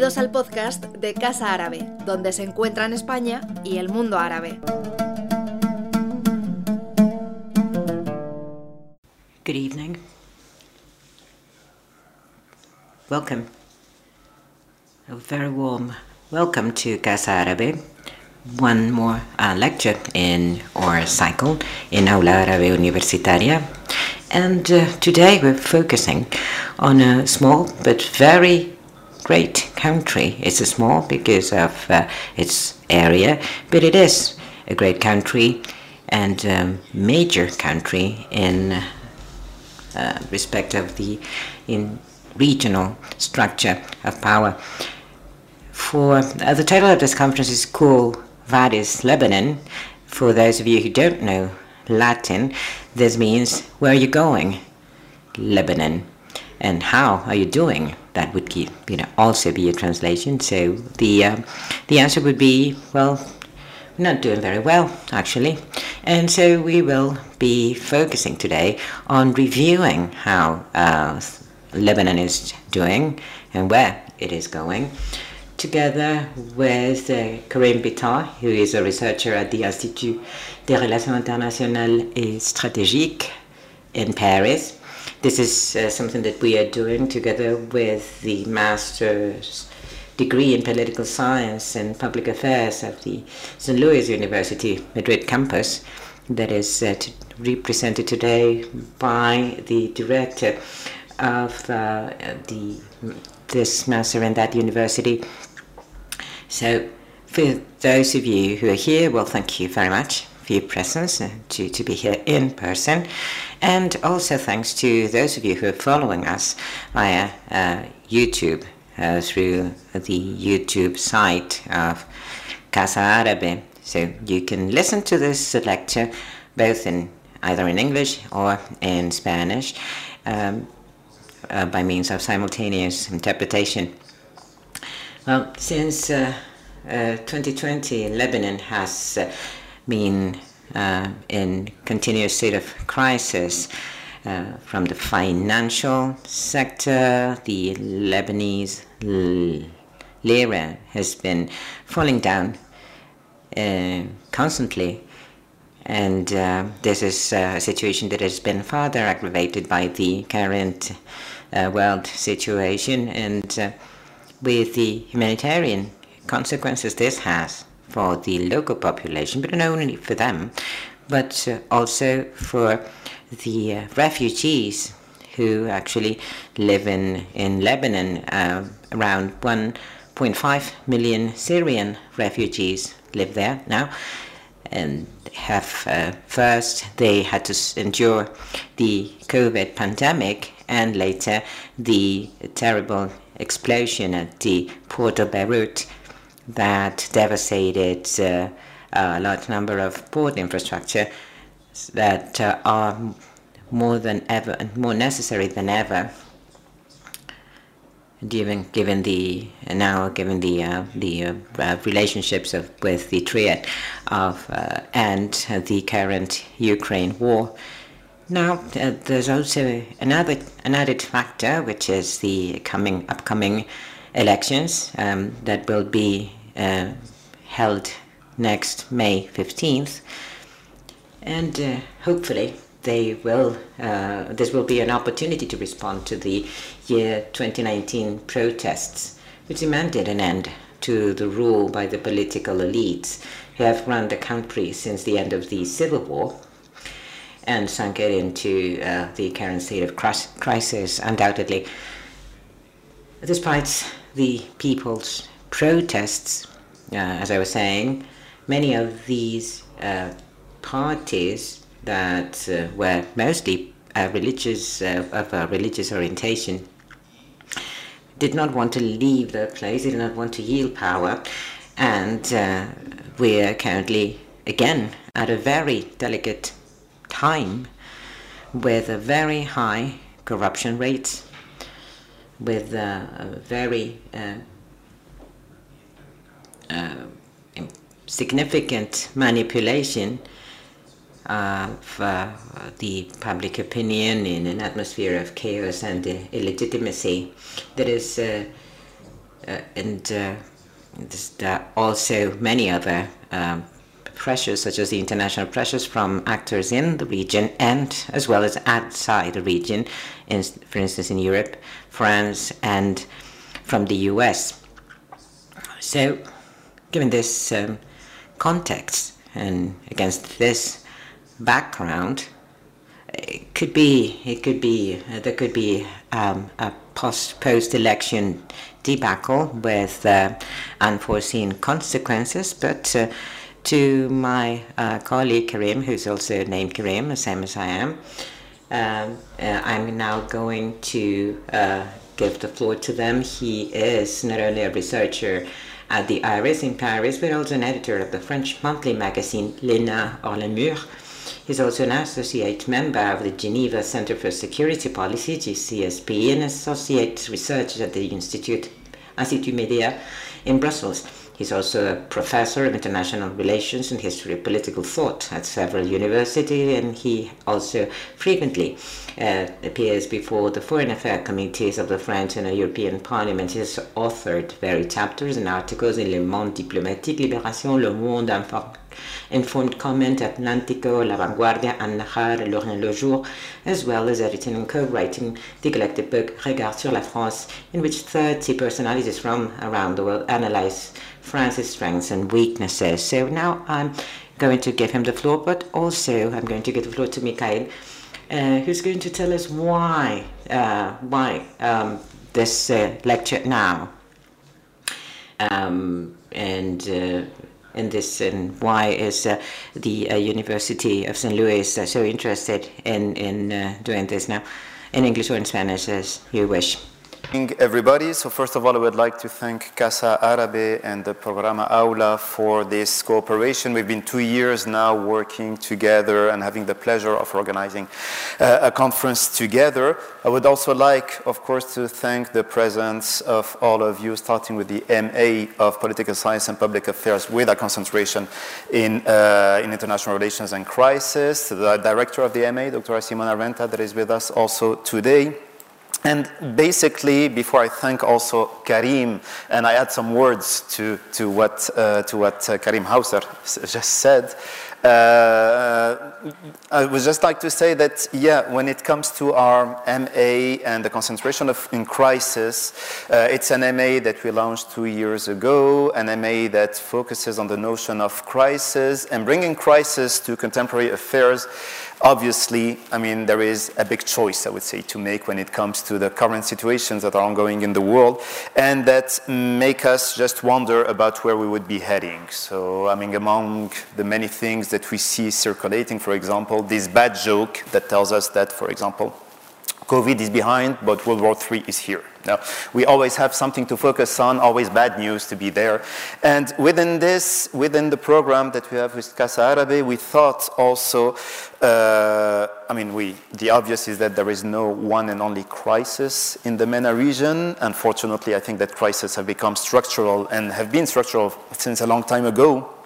Bienvenidos al podcast de Casa Árabe, donde se encuentran España y el mundo árabe. Good evening. Welcome. A very warm welcome to Casa Árabe. One more uh, lecture in our cycle in Aula Árabe Universitaria. And uh, today we're focusing on a small but very great country. It's a small because of uh, its area, but it is a great country and a major country in uh, respect of the in regional structure of power. For uh, the title of this conference is Quo Vadis Lebanon. For those of you who don't know Latin, this means where are you going, Lebanon, and how are you doing? That would keep, you know also be a translation. So the uh, the answer would be well, not doing very well actually, and so we will be focusing today on reviewing how uh, Lebanon is doing and where it is going together with uh, Karim Bitar, who is a researcher at the Institut des Relations Internationales et Stratégiques in Paris. This is uh, something that we are doing together with the master's degree in political science and public affairs at the St. Louis University Madrid campus that is uh, represented today by the director of uh, the this master in that university, so, for those of you who are here, well, thank you very much your presence to, to be here in person. And also thanks to those of you who are following us via uh, YouTube uh, through the YouTube site of Casa Árabe. So you can listen to this lecture both in either in English or in Spanish um, uh, by means of simultaneous interpretation. Well, since uh, uh, 2020, Lebanon has uh, been uh, in continuous state of crisis uh, from the financial sector. The Lebanese lira has been falling down uh, constantly. And this is a situation that has been further aggravated by the current world situation and with the humanitarian consequences this has for the local population, but not only for them, but uh, also for the uh, refugees who actually live in, in Lebanon. Uh, around 1.5 million Syrian refugees live there now. And have uh, first they had to endure the COVID pandemic and later the terrible explosion at the port of Beirut that devastated uh, a large number of port infrastructure that uh, are more than ever more necessary than ever given given the now given the uh, the uh, relationships of with the triad of uh, and the current Ukraine war. Now, uh, there's also another an added factor, which is the coming upcoming elections um, that will be uh, held next May 15th, and uh, hopefully they will. Uh, this will be an opportunity to respond to the year 2019 protests, which demanded an end to the rule by the political elites who have run the country since the end of the civil war and sunk it into uh, the current state of crisis, undoubtedly. Despite the people's protests, uh, as I was saying, many of these uh, parties that uh, were mostly uh, religious uh, of a religious orientation did not want to leave the place, They did not want to yield power, and we're currently again at a very delicate time with a very high corruption rate, with a very uh, uh, significant manipulation of uh, the public opinion in an atmosphere of chaos and illegitimacy that is uh, uh, and uh, also many other um, pressures, such as the international pressures from actors in the region and as well as outside the region, in, for instance, in Europe, France, and from the US. So, given this um, context and against this background, it could be it could be uh, there could be um, a post post election debacle with uh, unforeseen consequences, but. Uh, to my uh, colleague Karim, who's also named Karim, the same as I am, um, uh, I'm now going to uh, give the floor to them. He is not only a researcher at the IRIS in Paris, but also an editor of the French monthly magazine L'ENA Hors le Mur. He's also an associate member of the Geneva Center for Security Policy, GCSP, and associate researcher at the Institute, Institut Medea in Brussels. He's also a professor of international relations and history of political thought at several universities, and he also frequently uh, appears before the foreign affairs committees of the French and the European Parliament. He has authored various chapters and articles in Le Monde Diplomatique, Libération, Le Monde Inform Informed Comment, Atlantico, La Vanguardia, An-Nahar, L'Orient le Jour, as well as editing and co-writing the collected book Regard sur la France, in which 30 personalities from around the world analyze France's strengths and weaknesses. So now I'm going to give him the floor, but also I'm going to give the floor to Mikaïl, uh, who's going to tell us why uh, why um, this uh, lecture now, um, and uh, and this and why is uh, the uh, University of St. Louis so interested in in doing this now, in English or in Spanish as you wish everybody. So first of all, I would like to thank Casa Arabe and the Programa Aula for this cooperation. We've been two years now working together and having the pleasure of organizing uh, a conference together. I would also like, of course, to thank the presence of all of you, starting with the MA of Political Science and Public Affairs with a concentration in, uh, in international relations and crisis, the director of the MA, Dr. Simona Renta, that is with us also today. And basically, before I thank also Karim, and I add some words to, to what, uh, to what uh, Karim Hauser just said, uh, I would just like to say that, yeah, when it comes to our MA and the concentration of, in crisis, uh, it's an MA that we launched two years ago, an MA that focuses on the notion of crisis and bringing crisis to contemporary affairs Obviously, I mean, there is a big choice, I would say, to make when it comes to the current situations that are ongoing in the world and that make us just wonder about where we would be heading. So, I mean, among the many things that we see circulating, for example, this bad joke that tells us that, for example, COVID is behind, but World War III is here. Now, we always have something to focus on, always bad news to be there. And within this, within the program that we have with Casa Arabe, we thought also, uh, I mean, we, the obvious is that there is no one and only crisis in the MENA region. Unfortunately, I think that crises have become structural and have been structural since a long time ago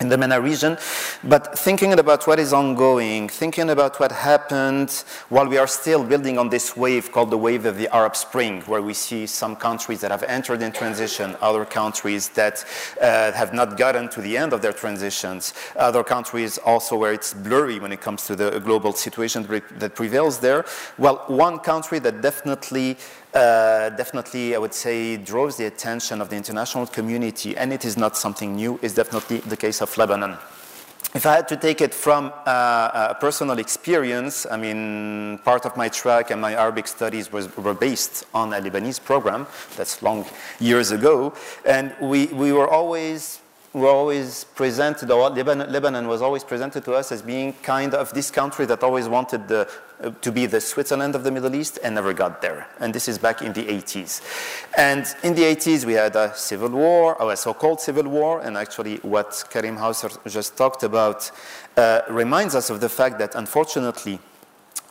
in the MENA region, but thinking about what is ongoing, thinking about what happened while we are still building on this wave called the wave of the Arab Spring, where we see some countries that have entered in transition, other countries that uh, have not gotten to the end of their transitions, other countries also where it's blurry when it comes to the global situation that prevails there. Well, one country that definitely uh, definitely, I would say, draws the attention of the international community, and it is not something new, is definitely the case of Lebanon. If I had to take it from uh, a personal experience, I mean, part of my track and my Arabic studies was, were based on a Lebanese program that's long years ago, and we, we were always were always presented, or Lebanon, was always presented to us as being kind of this country that always wanted the, uh, to be the Switzerland of the Middle East and never got there. And this is back in the 80s. And in the 80s, we had a civil war, or a so called civil war, and actually what Karim Hauser just talked about uh, reminds us of the fact that unfortunately,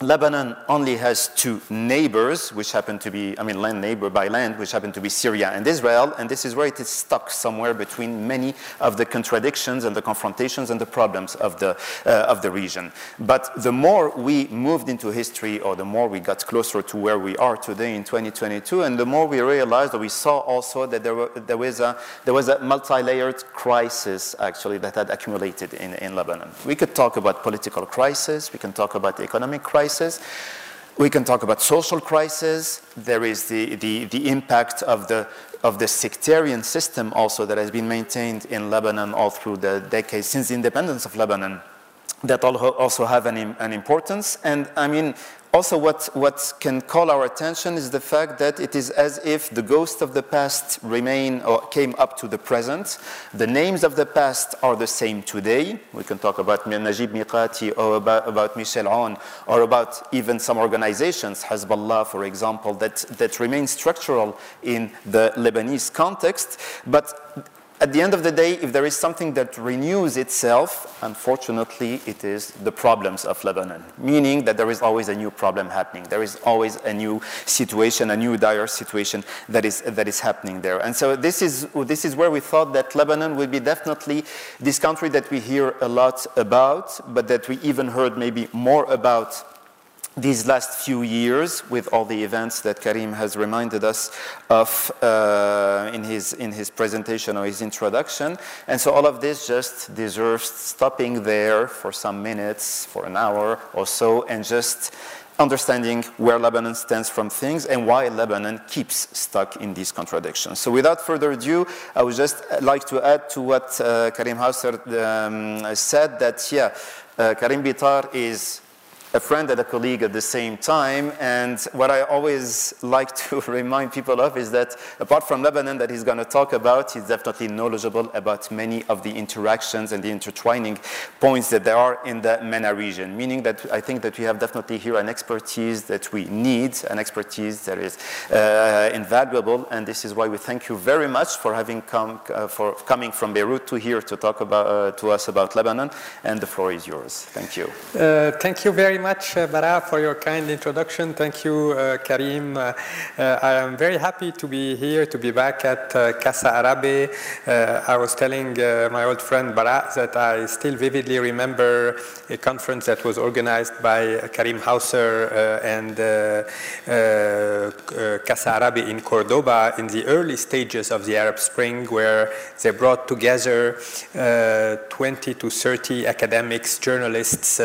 Lebanon only has two neighbors, which happen to be, I mean, land neighbor by land, which happen to be Syria and Israel, and this is where it is stuck somewhere between many of the contradictions and the confrontations and the problems of the, uh, of the region. But the more we moved into history, or the more we got closer to where we are today in 2022, and the more we realized, or we saw also that there, were, there was a, there was a multi-layered crisis, actually, that had accumulated in, in Lebanon. We could talk about political crisis, we can talk about economic crisis, crisis. We can talk about social crisis. There is the, the, the impact of the, of the sectarian system also that has been maintained in Lebanon all through the decades since the independence of Lebanon that also have an, an importance. And I mean, also, what, what can call our attention is the fact that it is as if the ghosts of the past remain or came up to the present. The names of the past are the same today. We can talk about Najib Mikati or about, about Michel Aoun or about even some organizations, Hezbollah, for example, that, that remain structural in the Lebanese context. But at the end of the day, if there is something that renews itself, unfortunately, it is the problems of Lebanon, meaning that there is always a new problem happening. There is always a new situation, a new dire situation that is, that is happening there. And so this is, this is where we thought that Lebanon would be definitely this country that we hear a lot about, but that we even heard maybe more about these last few years with all the events that Karim has reminded us of uh, in, his, in his presentation or his introduction. And so all of this just deserves stopping there for some minutes, for an hour or so, and just understanding where Lebanon stands from things and why Lebanon keeps stuck in these contradictions. So without further ado, I would just like to add to what uh, Karim Hauser um, said that, yeah, uh, Karim Bitar is a friend and a colleague at the same time. And what I always like to remind people of is that apart from Lebanon that he's going to talk about, he's definitely knowledgeable about many of the interactions and the intertwining points that there are in the MENA region, meaning that I think that we have definitely here an expertise that we need, an expertise that is uh, invaluable. And this is why we thank you very much for having come, uh, for coming from Beirut to here to talk about, uh, to us about Lebanon. And the floor is yours. Thank you. Uh, thank you very much much, uh, Bara, for your kind introduction. Thank you, uh, Karim. Uh, uh I am very happy to be here, to be back at uh, Casa Arabe. Uh, I was telling my old friend Bara that I still vividly remember a conference that was organized by Karim Hauser and Casa Arabe in Cordoba in the early stages of the Arab Spring, where they brought together 20 to 30 academics, journalists,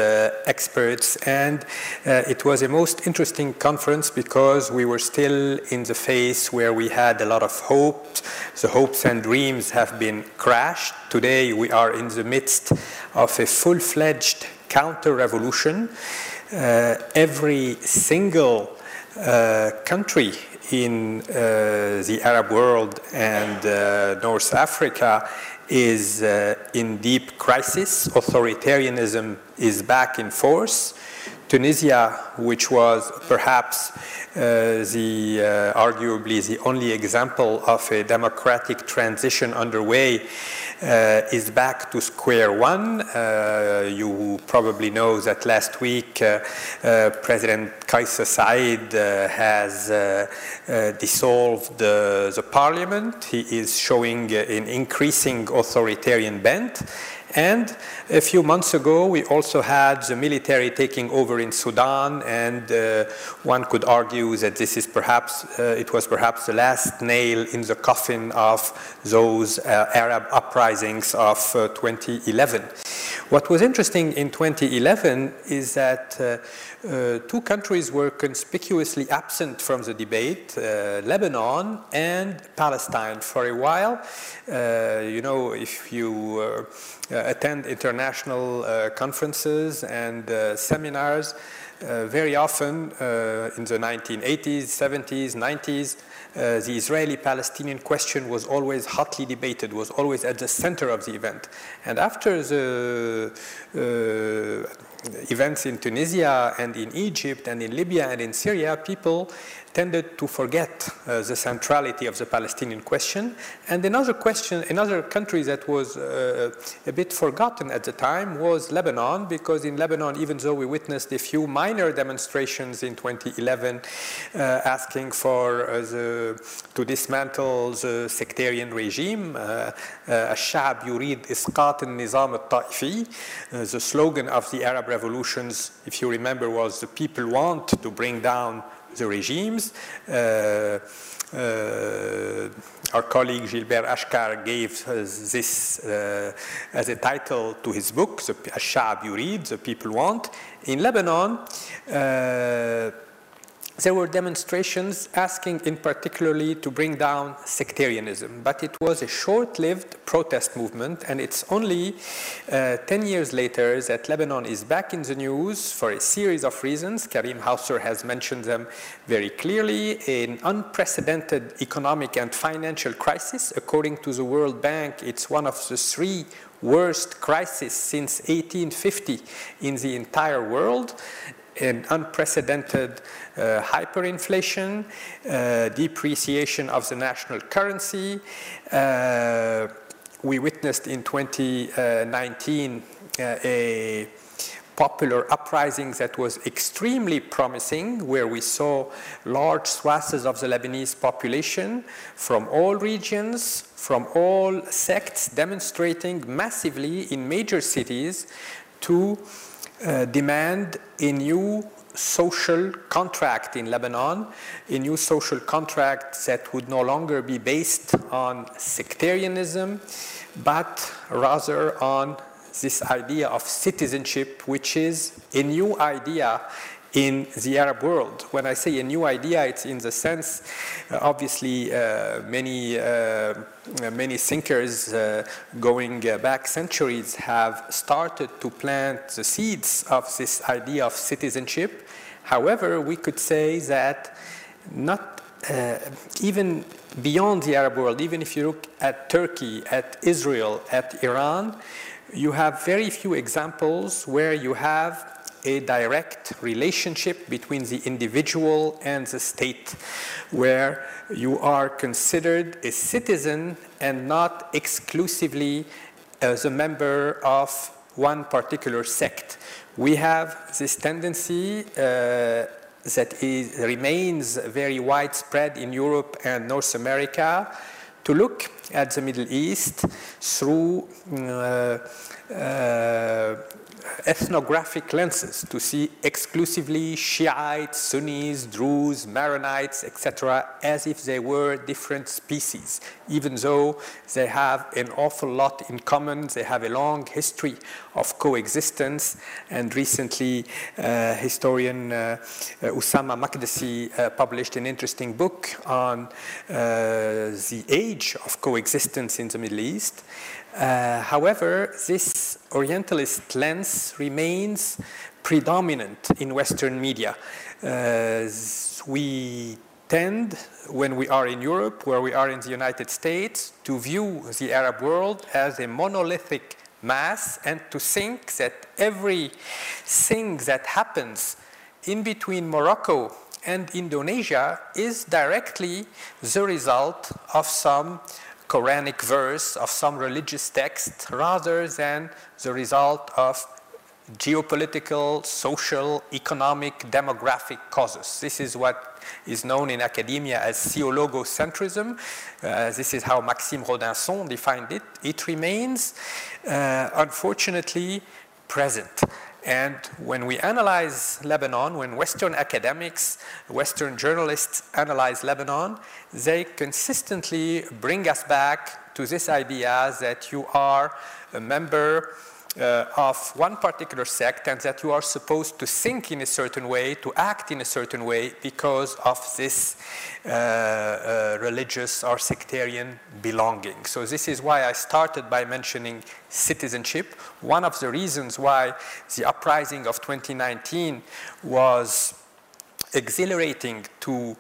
experts, and uh, it was a most interesting conference because we were still in the phase where we had a lot of hopes. The hopes and dreams have been crashed. Today we are in the midst of a full-fledged counter-revolution. Uh, every single uh, country in uh, the Arab world and uh, North Africa is uh, in deep crisis. Authoritarianism is back in force. Tunisia, which was perhaps uh, the uh, arguably the only example of a democratic transition underway, uh, is back to square one. Uh, you probably know that last week uh, uh, President Kais Saied has dissolved the, the parliament. He is showing an increasing authoritarian bent. And a few months ago, we also had the military taking over in Sudan, and uh, one could argue that this is perhaps, uh, it was perhaps the last nail in the coffin of those uh, Arab uprisings of uh, 2011. What was interesting in 2011 is that uh, uh, two countries were conspicuously absent from the debate, uh, Lebanon and Palestine for a while. Uh, you know, if you uh, uh, attend international conferences and seminars, very often in the 1980s, 70s, 90s, uh, the Israeli-Palestinian question was always hotly debated, was always at the center of the event. And after the uh, events in Tunisia and in Egypt and in Libya and in Syria, people tended to forget uh, the centrality of the Palestinian question. And another question, another country that was uh, a bit forgotten at the time was Lebanon, because in Lebanon, even though we witnessed a few minor demonstrations in 2011 uh, asking for uh, the, to dismantle the sectarian regime, الشعب يريد إسقاط النظام الطائفي, the slogan of the Arab revolutions, if you remember, was the people want to bring down the regimes. Uh, uh, our colleague Gilbert Achcar gave this uh, as a title to his book, the Ashab you read, the people want. In Lebanon, there were demonstrations asking in particularly to bring down sectarianism, but it was a short-lived protest movement, and it's only uh, 10 years later that Lebanon is back in the news for a series of reasons. Karim Hauser has mentioned them very clearly. An unprecedented economic and financial crisis. According to the World Bank, it's one of the three worst crises since 1850 in the entire world an unprecedented uh, hyperinflation, uh, depreciation of the national currency. Uh, we witnessed in 2019 uh, a popular uprising that was extremely promising, where we saw large swaths of the Lebanese population from all regions, from all sects, demonstrating massively in major cities to uh, demand a new social contract in Lebanon, a new social contract that would no longer be based on sectarianism, but rather on this idea of citizenship, which is a new idea in the Arab world. When I say a new idea, it's in the sense, uh, obviously, uh, many, uh, many thinkers uh, going uh, back centuries have started to plant the seeds of this idea of citizenship. However, we could say that not uh, even beyond the Arab world, even if you look at Turkey, at Israel, at Iran, you have very few examples where you have a direct relationship between the individual and the state, where you are considered a citizen and not exclusively as a member of one particular sect. We have this tendency uh, that is, remains very widespread in Europe and North America to look at the Middle East through uh, uh, ethnographic lenses to see exclusively Shiites, Sunnis, Druze, Maronites, etc., as if they were different species, even though they have an awful lot in common. They have a long history of coexistence, and recently, uh, historian uh, uh Usama Makdisi uh, published an interesting book on uh, the age of coexistence in the Middle East. Uh, however, this Orientalist lens remains predominant in Western media. Uh, we tend, when we are in Europe, where we are in the United States, to view the Arab world as a monolithic mass and to think that everything that happens in between Morocco and Indonesia is directly the result of some Quranic verse of some religious text rather than the result of geopolitical, social, economic, demographic causes. This is what is known in academia as theologocentrism. Uh, this is how Maxime Rodinson defined it. It remains, uh, unfortunately, present. And when we analyze Lebanon, when Western academics, Western journalists analyze Lebanon, they consistently bring us back to this idea that you are a member uh, of one particular sect and that you are supposed to think in a certain way, to act in a certain way because of this uh, uh, religious or sectarian belonging. So, this is why I started by mentioning citizenship. One of the reasons why the uprising of 2019 was exhilarating to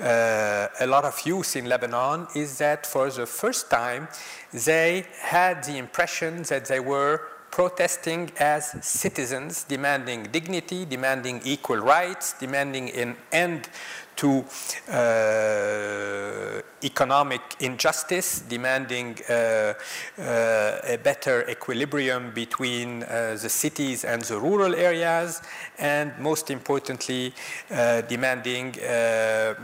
uh, a lot of youth in Lebanon is that for the first time they had the impression that they were protesting as citizens, demanding dignity, demanding equal rights, demanding an end to uh, economic injustice, demanding uh, uh, a better equilibrium between uh, the cities and the rural areas, and most importantly, uh, demanding uh,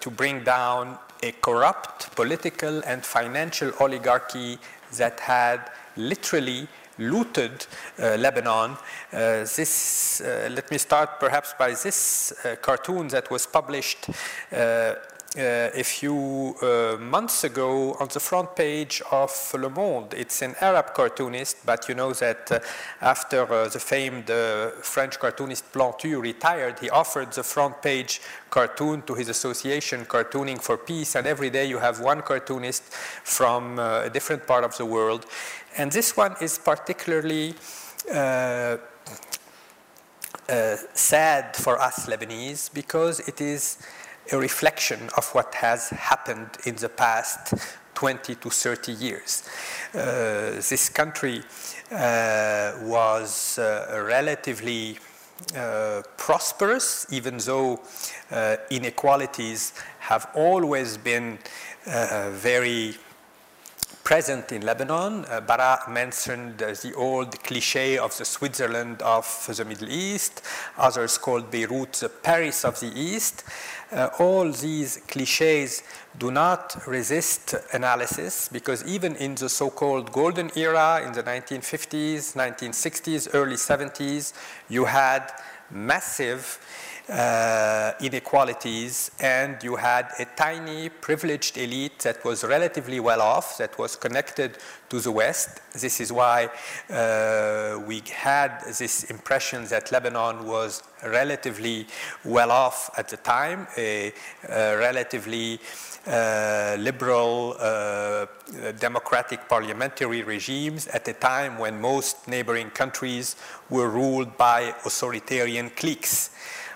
to bring down a corrupt political and financial oligarchy that had literally looted uh, Lebanon. Uh, this, uh, let me start perhaps by this cartoon that was published uh, a few uh, months ago on the front page of Le Monde. It's an Arab cartoonist, but you know that uh, after the famed French cartoonist Plantu retired, he offered the front page cartoon to his association, Cartooning for Peace, and every day you have one cartoonist from a different part of the world. And this one is particularly uh, uh, sad for us Lebanese because it is a reflection of what has happened in the past 20 to 30 years. Uh, this country uh, was uh, relatively uh, prosperous, even though uh, inequalities have always been uh, very present in Lebanon. Uh, Bara mentioned uh, the old cliche of the Switzerland of the Middle East. Others called Beirut the Paris of the East. Uh, all these cliches do not resist analysis because even in the so-called golden era in the 1950s, 1960s, early 70s, you had massive uh, inequalities, and you had a tiny privileged elite that was relatively well off, that was connected to the West. This is why uh, we had this impression that Lebanon was relatively well off at the time, a, a relatively uh, liberal uh, democratic parliamentary regimes at a time when most neighboring countries were ruled by authoritarian cliques.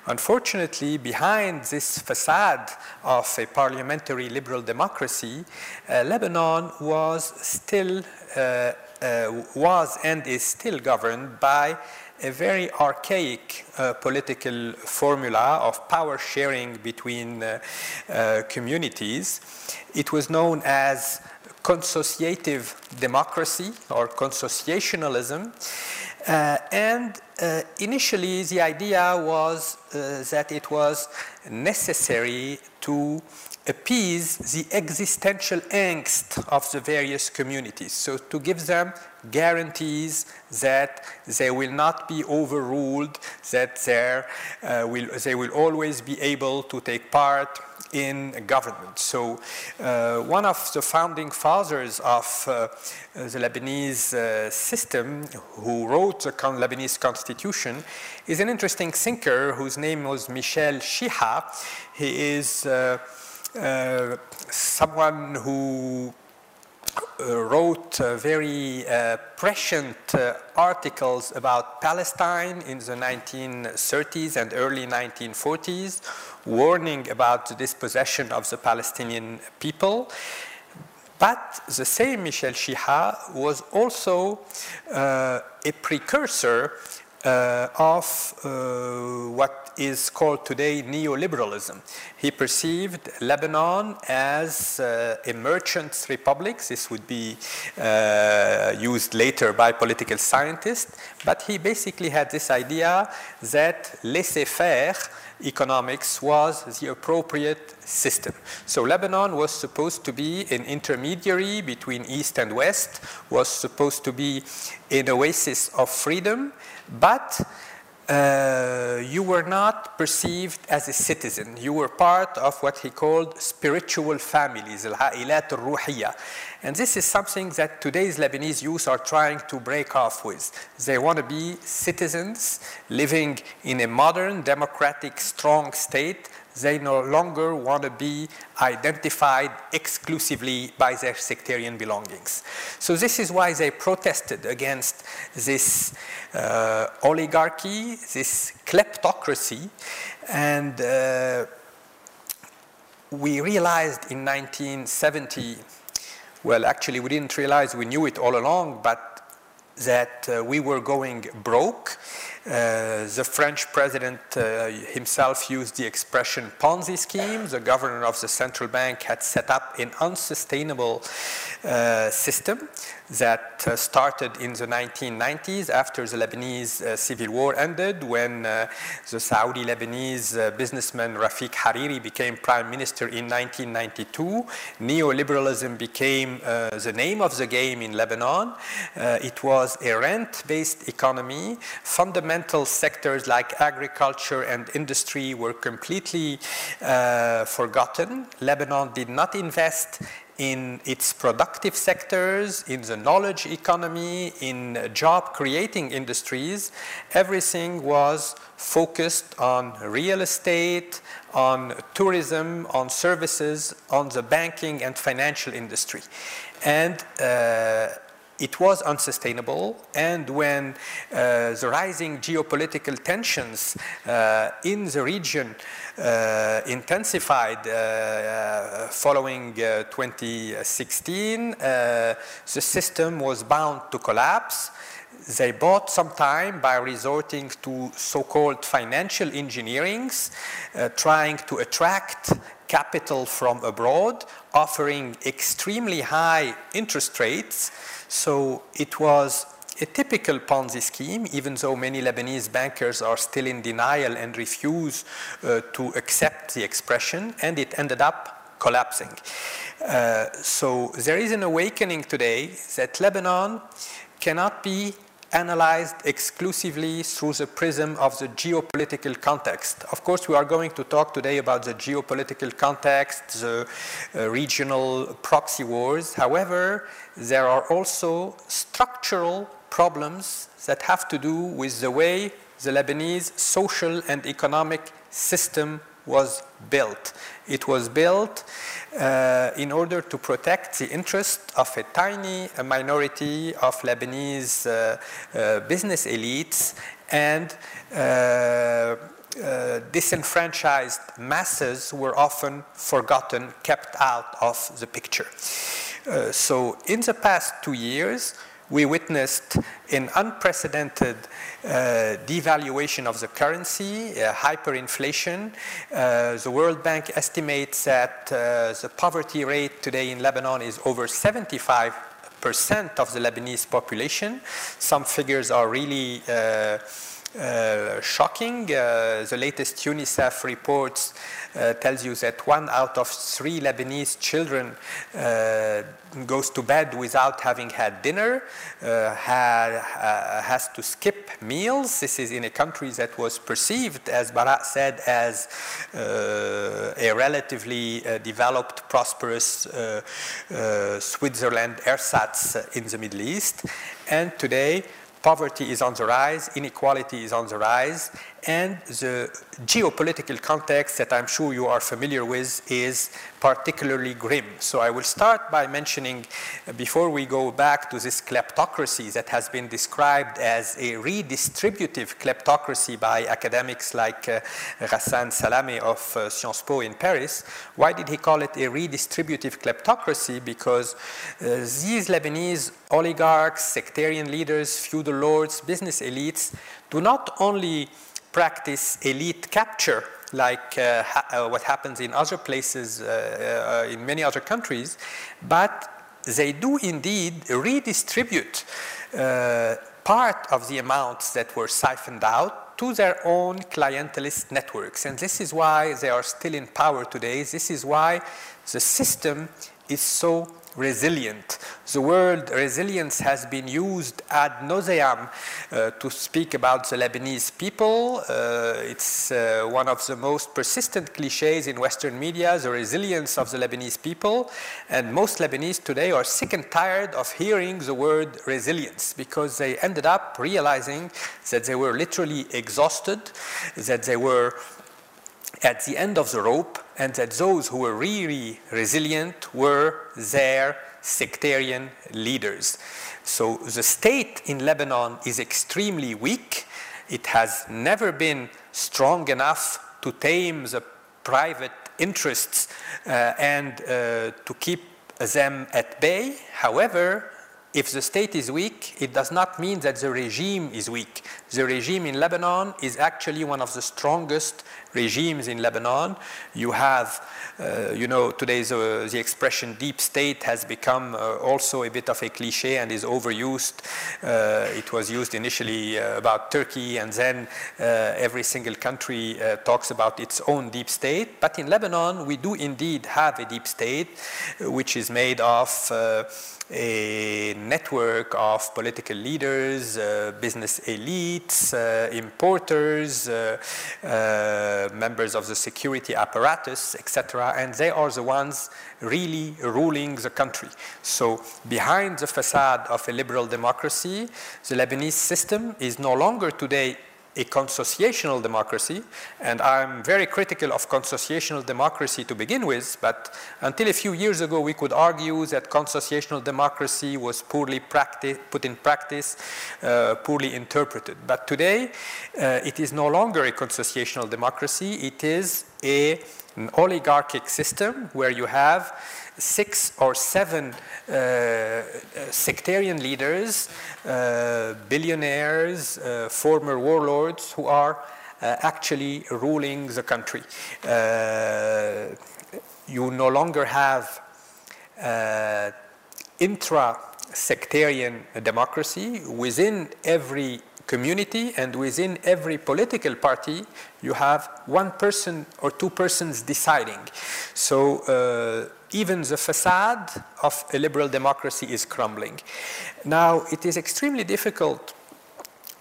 Unfortunately, behind this facade of a parliamentary liberal democracy, uh, Lebanon was still, uh, uh, was and is still governed by a very archaic uh, political formula of power sharing between uh, uh, communities. It was known as consociative democracy or consociationalism. Uh, and uh, initially, the idea was uh, that it was necessary to appease the existential angst of the various communities. So, to give them guarantees that they will not be overruled, that uh, will, they will always be able to take part in government. So, uh, one of the founding fathers of uh, the Lebanese uh, system, who wrote the Lebanese constitution, is an interesting thinker whose name was Michel Chiha. He is uh, someone who uh, wrote uh, very prescient articles about Palestine in the 1930s and early 1940s, warning about the dispossession of the Palestinian people. But the same Michel Chiha was also uh, a precursor uh, of uh, what is called today neoliberalism. He perceived Lebanon as uh, a merchant's republic. This would be uh, used later by political scientists. But he basically had this idea that laissez faire economics was the appropriate system. So Lebanon was supposed to be an intermediary between East and West, was supposed to be an oasis of freedom, but uh, you were not perceived as a citizen. You were part of what he called spiritual families, al-ha'ilat al And this is something that today's Lebanese youth are trying to break off with. They want to be citizens living in a modern, democratic, strong state they no longer want to be identified exclusively by their sectarian belongings. So, this is why they protested against this uh, oligarchy, this kleptocracy, and uh, we realized in 1970, well, actually, we didn't realize, we knew it all along, but that uh, we were going broke. Uh, the French president uh, himself used the expression Ponzi scheme. The governor of the central bank had set up an unsustainable uh, system that uh, started in the 1990s after the Lebanese uh, civil war ended, when uh, the Saudi Lebanese businessman Rafiq Hariri became prime minister in 1992. Neoliberalism became the name of the game in Lebanon. it was a rent based economy. Fundamental sectors like agriculture and industry were completely forgotten. Lebanon did not invest in its productive sectors, in the knowledge economy, in job creating industries, everything was focused on real estate, on tourism, on services, on the banking and financial industry. And uh, it was unsustainable. And when uh, the rising geopolitical tensions uh, in the region uh, intensified uh, uh, following 2016, the system was bound to collapse they bought some time by resorting to so-called financial engineerings, uh, trying to attract capital from abroad, offering extremely high interest rates. So it was a typical Ponzi scheme, even though many Lebanese bankers are still in denial and refuse uh, to accept the expression, and it ended up collapsing. Uh, so there is an awakening today that Lebanon cannot be analyzed exclusively through the prism of the geopolitical context. Of course, we are going to talk today about the geopolitical context, the uh, regional proxy wars. However, there are also structural problems that have to do with the way the Lebanese social and economic system was built. It was built uh, in order to protect the interest of a tiny minority of Lebanese uh, uh, business elites and uh, uh, disenfranchised masses were often forgotten, kept out of the picture. Uh, so, in the past two years, we witnessed an unprecedented uh, devaluation of the currency, uh, hyperinflation. Uh, the World Bank estimates that uh, the poverty rate today in Lebanon is over 75 percent of the Lebanese population. Some figures are really uh, shocking. The latest UNICEF reports Uh, tells you that one out of three Lebanese children uh, goes to bed without having had dinner, uh, ha has to skip meals. This is in a country that was perceived, as Barak said, as uh, a relatively uh, developed, prosperous Switzerland ersatz in the Middle East. And today, poverty is on the rise, inequality is on the rise, and the geopolitical context that I'm sure you are familiar with is particularly grim. So I will start by mentioning, before we go back to this kleptocracy that has been described as a redistributive kleptocracy by academics like uh, Salameh of uh, Sciences Po in Paris. Why did he call it a redistributive kleptocracy? Because uh, these Lebanese oligarchs, sectarian leaders, feudal lords, business elites do not only practice elite capture like uh, ha uh, what happens in other places, uh, uh, in many other countries, but they do indeed redistribute part of the amounts that were siphoned out to their own clientelist networks. And this is why they are still in power today. This is why the system is so resilient. The word resilience has been used ad nauseam uh, to speak about the Lebanese people. Uh, it's uh, one of the most persistent cliches in Western media, the resilience of the Lebanese people. And most Lebanese today are sick and tired of hearing the word resilience because they ended up realizing that they were literally exhausted, that they were at the end of the rope, and that those who were really resilient were their sectarian leaders. So the state in Lebanon is extremely weak. It has never been strong enough to tame the private interests uh, and uh, to keep them at bay. However, if the state is weak, it does not mean that the regime is weak. The regime in Lebanon is actually one of the strongest regimes in Lebanon. You have, uh, you know, today's uh, the expression deep state has become uh, also a bit of a cliche and is overused. Uh, it was used initially uh, about Turkey, and then uh, every single country talks about its own deep state. But in Lebanon, we do indeed have a deep state, which is made of a network of political leaders, business elites, importers, members of the security apparatus, etc. And they are the ones really ruling the country. So behind the facade of a liberal democracy, the Lebanese system is no longer today a consociational democracy, and I'm very critical of consociational democracy to begin with, but until a few years ago we could argue that consociational democracy was poorly put in practice, uh, poorly interpreted. But today uh, it is no longer a consociational democracy, it is a, an oligarchic system where you have six or seven uh, sectarian leaders, uh, billionaires, uh, former warlords who are uh, actually ruling the country. Uh, you no longer have uh, intra sectarian democracy within every community and within every political party you have one person or two persons deciding so even the facade of a liberal democracy is crumbling. Now, it is extremely difficult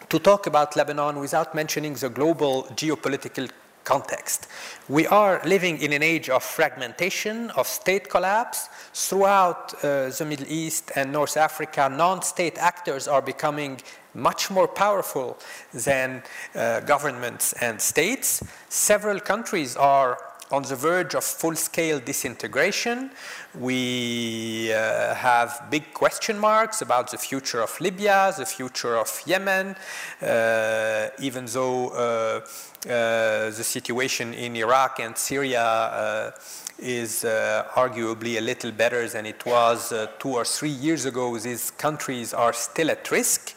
to talk about Lebanon without mentioning the global geopolitical context. We are living in an age of fragmentation, of state collapse. Throughout uh, the Middle East and North Africa, non state actors are becoming much more powerful than uh, governments and states. Several countries are on the verge of full-scale disintegration. We uh, have big question marks about the future of Libya, the future of Yemen, uh, even though uh, uh the situation in Iraq and Syria uh, is uh, arguably a little better than it was two or three years ago. These countries are still at risk.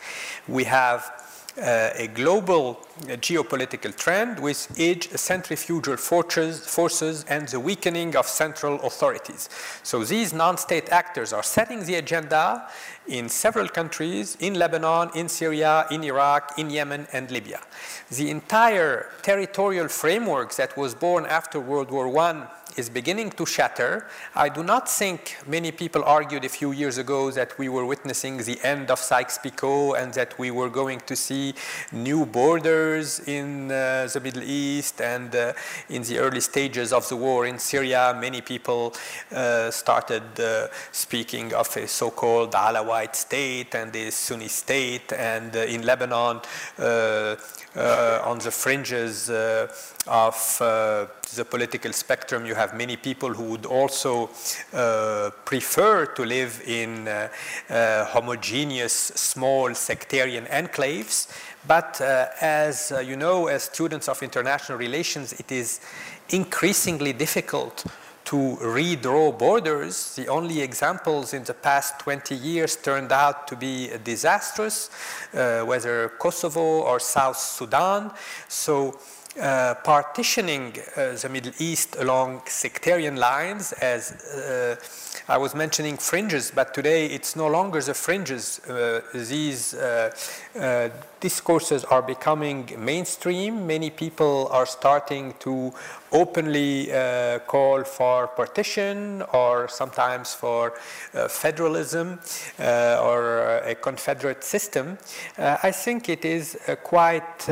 We have uh, a global uh, geopolitical trend with age centrifugal forces, forces and the weakening of central authorities. So these non-state actors are setting the agenda in several countries, in Lebanon, in Syria, in Iraq, in Yemen, and Libya. The entire territorial framework that was born after World War I is beginning to shatter. I do not think many people argued a few years ago that we were witnessing the end of Sykes-Picot and that we were going to see new borders in uh, the Middle East and uh, in the early stages of the war in Syria. Many people uh, started uh, speaking of a so-called Alawite state and a Sunni state and uh, in Lebanon uh, on the fringes of the political spectrum, you have many people who would also uh, prefer to live in uh, uh, homogeneous, small sectarian enclaves. But uh, as uh, you know, as students of international relations, it is increasingly difficult to redraw borders. The only examples in the past 20 years turned out to be disastrous, uh, whether Kosovo or South Sudan. So uh, partitioning uh, the Middle East along sectarian lines, as uh, I was mentioning fringes, but today it's no longer the fringes. Uh, these uh, discourses are becoming mainstream. Many people are starting to openly call for partition or sometimes for federalism or a confederate system. I think it is quite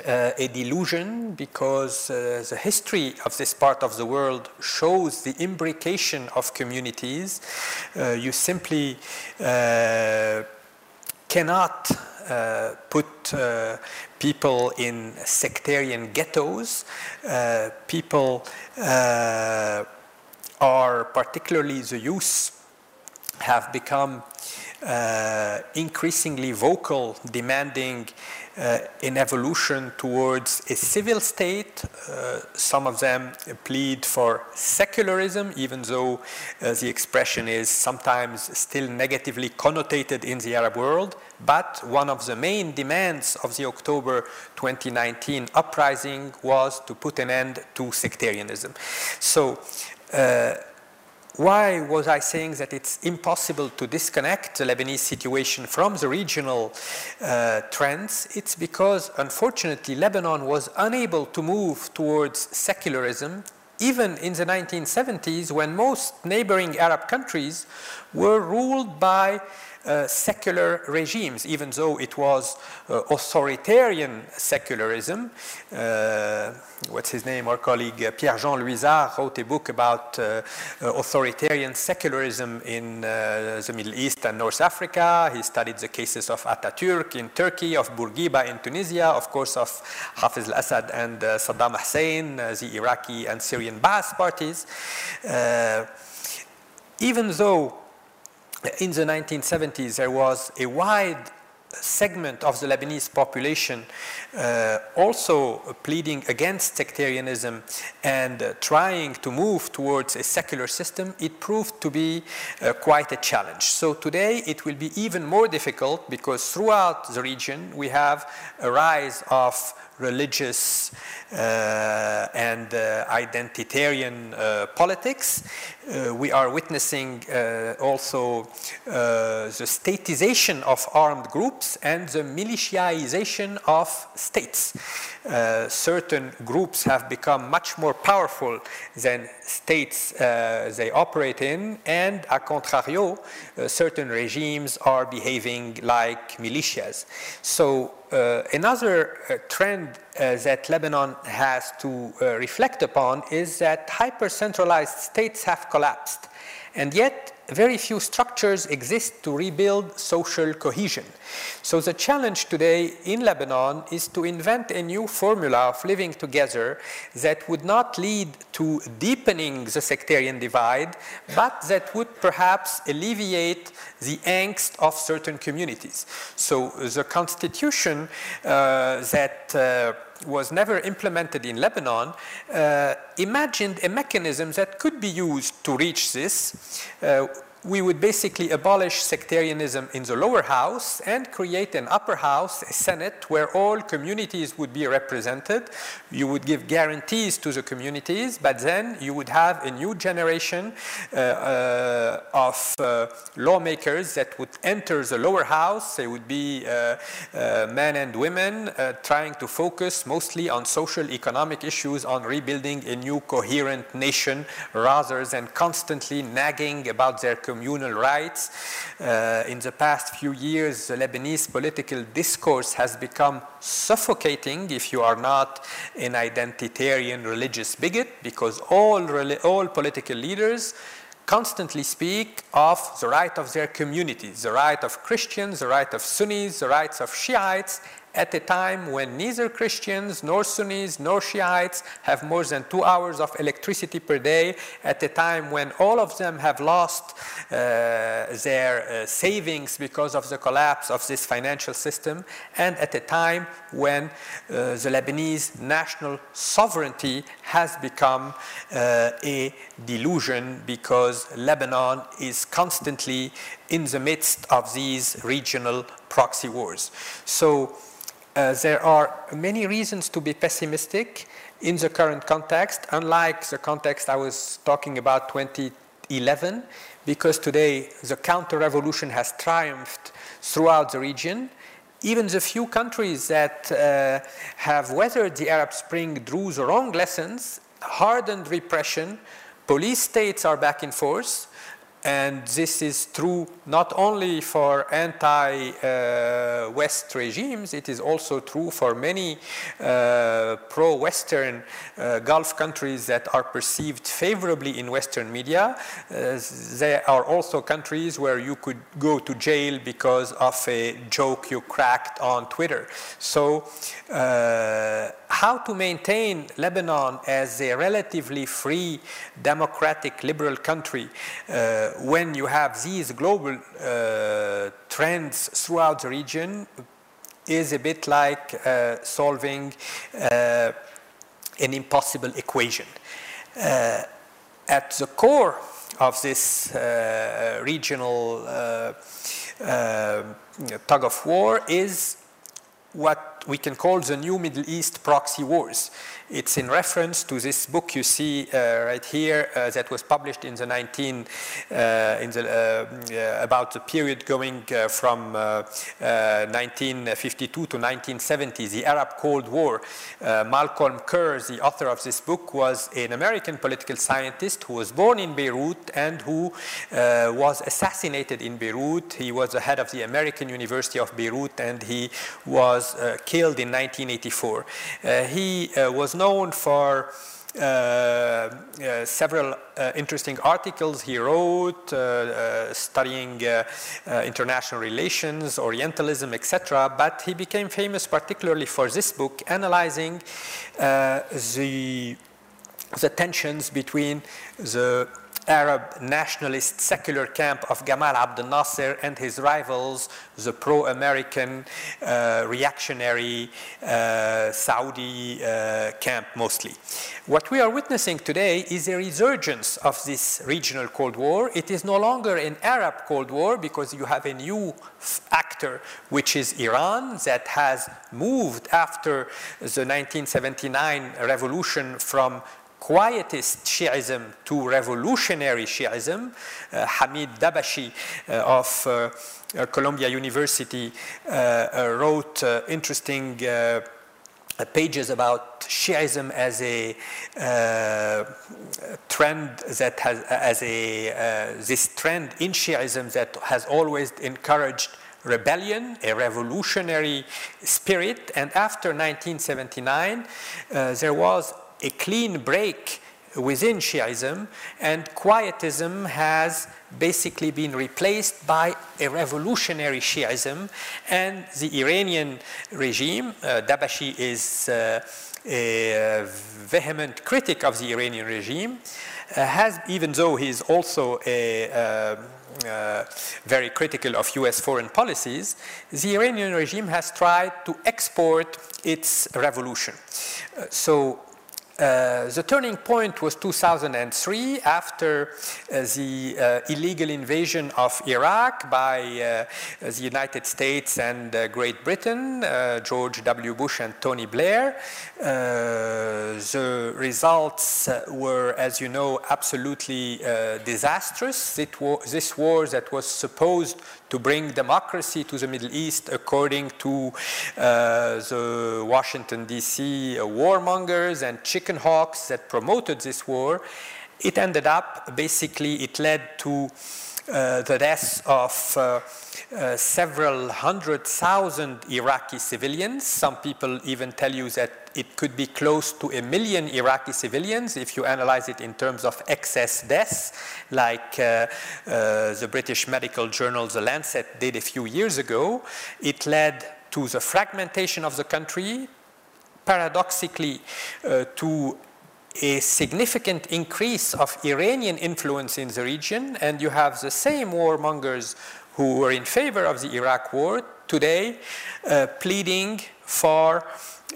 uh, a delusion because uh, the history of this part of the world shows the imbrication of communities. Uh, you simply uh, cannot uh, put uh, people in sectarian ghettos. people are, particularly the youth, have become increasingly vocal, demanding uh, an evolution towards a civil state. Uh, some of them plead for secularism, even though uh, the expression is sometimes still negatively connotated in the Arab world. But one of the main demands of the October 2019 uprising was to put an end to sectarianism. So, uh, why was I saying that it's impossible to disconnect the Lebanese situation from the regional uh, trends? It's because, unfortunately, Lebanon was unable to move towards secularism even in the 1970s when most neighboring Arab countries were ruled by uh, secular regimes, even though it was uh, authoritarian secularism. Uh, what's his name? Our colleague uh, Pierre-Jean Luizard wrote a book about uh, authoritarian secularism in the Middle East and North Africa. He studied the cases of Ataturk in Turkey, of Bourguiba in Tunisia, of course of Hafiz al-Assad and Saddam Hussein, the Iraqi and Syrian Ba'ath parties. even though in the 1970s, there was a wide segment of the Lebanese population uh, also pleading against sectarianism and uh, trying to move towards a secular system, it proved to be uh, quite a challenge. So today it will be even more difficult because throughout the region we have a rise of religious uh, and uh, identitarian uh, politics. we are witnessing also the statization of armed groups and the militiaization of states. Uh, certain groups have become much more powerful than states uh, they operate in, and a contrario, uh, certain regimes are behaving like militias. So uh, another uh, trend uh, that Lebanon has to reflect upon is that hyper-centralized states have collapsed. And yet, very few structures exist to rebuild social cohesion. So the challenge today in Lebanon is to invent a new formula of living together that would not lead to deepening the sectarian divide, but that would perhaps alleviate the angst of certain communities. So the constitution uh, that uh, was never implemented in Lebanon, uh, imagined a mechanism that could be used to reach this. We would basically abolish sectarianism in the lower house and create an upper house, a senate, where all communities would be represented. You would give guarantees to the communities, but then you would have a new generation uh, uh, of uh, lawmakers that would enter the lower house. They would be uh, uh, men and women uh, trying to focus mostly on social economic issues, on rebuilding a new coherent nation, rather than constantly nagging about their community communal rights. Uh, in the past few years, the Lebanese political discourse has become suffocating if you are not an identitarian religious bigot, because all, all political leaders constantly speak of the right of their communities, the right of Christians, the right of Sunnis, the rights of Shiites, at a time when neither Christians, nor Sunnis, nor Shiites have more than two hours of electricity per day, at a time when all of them have lost uh, their uh, savings because of the collapse of this financial system, and at a time when uh, the Lebanese national sovereignty has become uh, a delusion because Lebanon is constantly in the midst of these regional proxy wars. So uh, there are many reasons to be pessimistic in the current context, unlike the context I was talking about 2011, because today the counter revolution has triumphed throughout the region. Even the few countries that uh, have weathered the Arab Spring drew the wrong lessons, hardened repression, police states are back in force, and this is true not only for anti-West uh, regimes, it is also true for many uh, pro-Western uh, Gulf countries that are perceived favorably in Western media. Uh, there are also countries where you could go to jail because of a joke you cracked on Twitter. So uh, how to maintain Lebanon as a relatively free, democratic, liberal country uh, when you have these global uh, trends throughout the region, is a bit like uh, solving uh, an impossible equation. Uh, at the core of this uh, regional uh, tug of war is what we can call the new Middle East proxy wars. It's in reference to this book you see uh, right here uh, that was published in the 19 uh, in the, uh, about the period going uh, from 1952 to 1970, the Arab Cold War. Malcolm Kerr, the author of this book, was an American political scientist who was born in Beirut and who was assassinated in Beirut. He was the head of the American University of Beirut and he was killed in 1984. he was known for uh, uh, several uh, interesting articles he wrote, uh, uh, studying uh, international relations, Orientalism, etc. But he became famous particularly for this book, analyzing the, the tensions between the Arab nationalist secular camp of Gamal Abdel Nasser and his rivals, the pro American uh, reactionary uh, Saudi uh, camp mostly. What we are witnessing today is a resurgence of this regional Cold War. It is no longer an Arab Cold War because you have a new actor, which is Iran, that has moved after the 1979 revolution from quietist Shiism to revolutionary Shiism. Uh, Hamid Dabashi uh, of uh, Columbia University wrote interesting pages about Shiism as a uh, trend that has, as a, uh, this trend in Shiism that has always encouraged rebellion, a revolutionary spirit. And after 1979, uh, there was a clean break within Shiism, and quietism has basically been replaced by a revolutionary Shiism, and the Iranian regime, uh, Dabashi is uh, a vehement critic of the Iranian regime, uh, has, even though he is also a uh, uh, very critical of US foreign policies, the Iranian regime has tried to export its revolution. Uh, so uh, the turning point was 2003 after uh, the uh, illegal invasion of Iraq by uh, the United States and uh, Great Britain, George W. Bush and Tony Blair. the results were, as you know, absolutely disastrous. Wa this war that was supposed to bring democracy to the Middle East according to uh, the Washington, D.C. warmongers and chicken hawks that promoted this war. It ended up, basically, it led to uh, the deaths of uh, uh, several hundred thousand Iraqi civilians. Some people even tell you that it could be close to a million Iraqi civilians if you analyze it in terms of excess deaths, like uh, uh, the British medical journal The Lancet did a few years ago. It led to the fragmentation of the country, paradoxically, uh, to a significant increase of Iranian influence in the region, and you have the same warmongers who were in favor of the Iraq war today uh, pleading for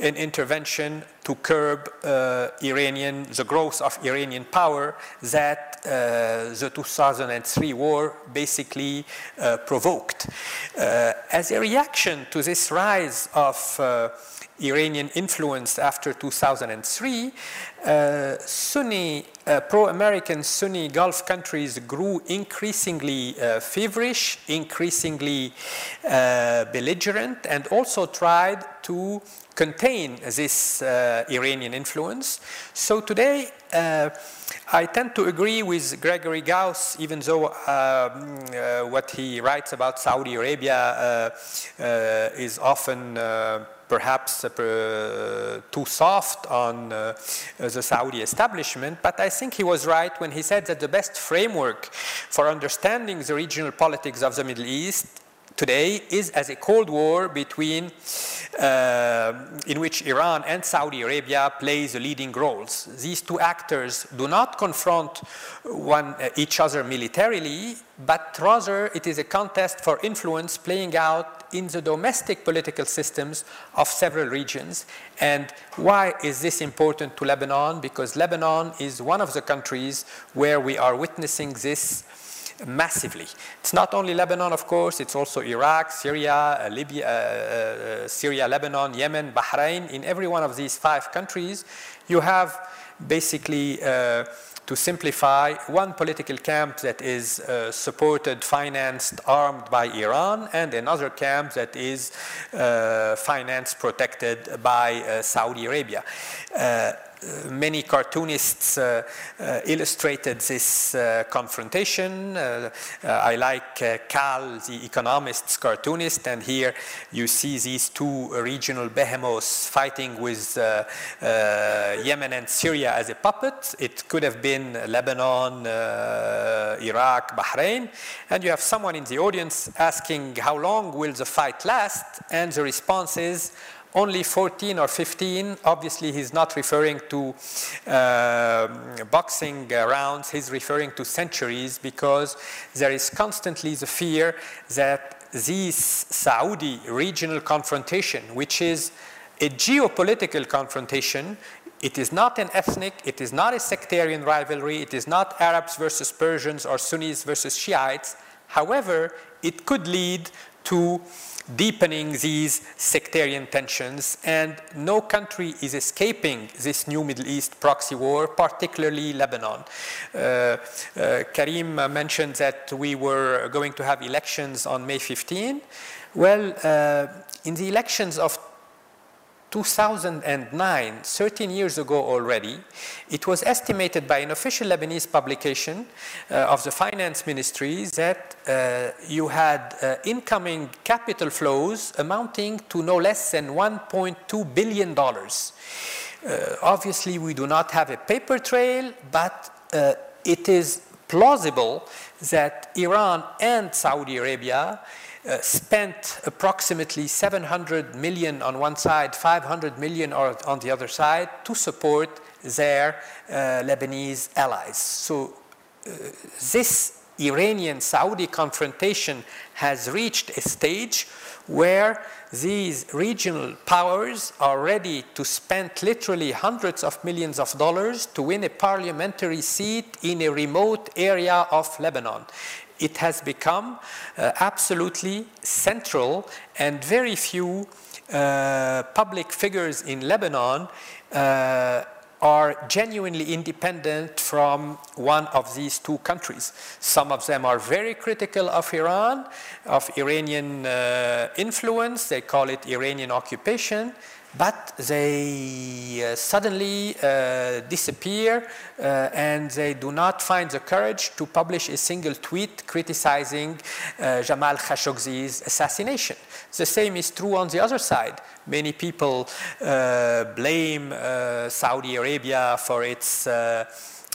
an intervention to curb uh, Iranian, the growth of Iranian power that uh, the 2003 war basically uh, provoked. Uh, as a reaction to this rise of uh, Iranian influence after 2003, uh, Sunni, pro-American Sunni Gulf countries grew increasingly feverish, increasingly belligerent, and also tried to contain this uh, Iranian influence. So today, uh, I tend to agree with Gregory Gause, even though um, uh, what he writes about Saudi Arabia uh, uh, is often uh, perhaps too soft on the Saudi establishment. But I think he was right when he said that the best framework for understanding the regional politics of the Middle East today is as a Cold War between, uh, in which Iran and Saudi Arabia plays the leading roles. These two actors do not confront one, uh, each other militarily, but rather it is a contest for influence playing out in the domestic political systems of several regions. And why is this important to Lebanon? Because Lebanon is one of the countries where we are witnessing this massively. It's not only Lebanon, of course, it's also Iraq, Syria, uh, Libya, uh, uh, Syria, Lebanon, Yemen, Bahrain. In every one of these five countries, you have basically to simplify, one political camp that is uh, supported, financed, armed by Iran, and another camp that is uh, financed, protected by uh, Saudi Arabia. Uh, many cartoonists uh, uh, illustrated this uh, confrontation. Uh, uh, I like KAL, the economist's cartoonist, and here you see these two regional behemoths fighting with Yemen and Syria as a puppet. It could have been Lebanon, Iraq, Bahrain, and you have someone in the audience asking how long will the fight last, and the response is only 14 or 15. Obviously, he's not referring to uh, boxing rounds, he's referring to centuries because there is constantly the fear that this Saudi regional confrontation, which is a geopolitical confrontation, it is not an ethnic, it is not a sectarian rivalry, it is not Arabs versus Persians or Sunnis versus Shiites. However, it could lead to deepening these sectarian tensions, and no country is escaping this new Middle East proxy war, particularly Lebanon. Uh, uh, Karim mentioned that we were going to have elections on May 15. Well, uh, in the elections of 2009, 13 years ago already, it was estimated by an official Lebanese publication uh, of the finance ministry that uh, you had uh, incoming capital flows amounting to no less than $1.2 billion. Uh, obviously, we do not have a paper trail, but uh, it is plausible that Iran and Saudi Arabia uh, spent approximately 700 million on one side, 500 million on the other side to support their uh, Lebanese allies. So uh, this Iranian Saudi confrontation has reached a stage where these regional powers are ready to spend literally hundreds of millions of dollars to win a parliamentary seat in a remote area of Lebanon it has become uh, absolutely central, and very few uh, public figures in Lebanon uh, are genuinely independent from one of these two countries. Some of them are very critical of Iran, of Iranian uh, influence, they call it Iranian occupation but they uh, suddenly uh, disappear uh, and they do not find the courage to publish a single tweet criticizing Jamal Khashoggi's assassination. The same is true on the other side. Many people blame Saudi Arabia for its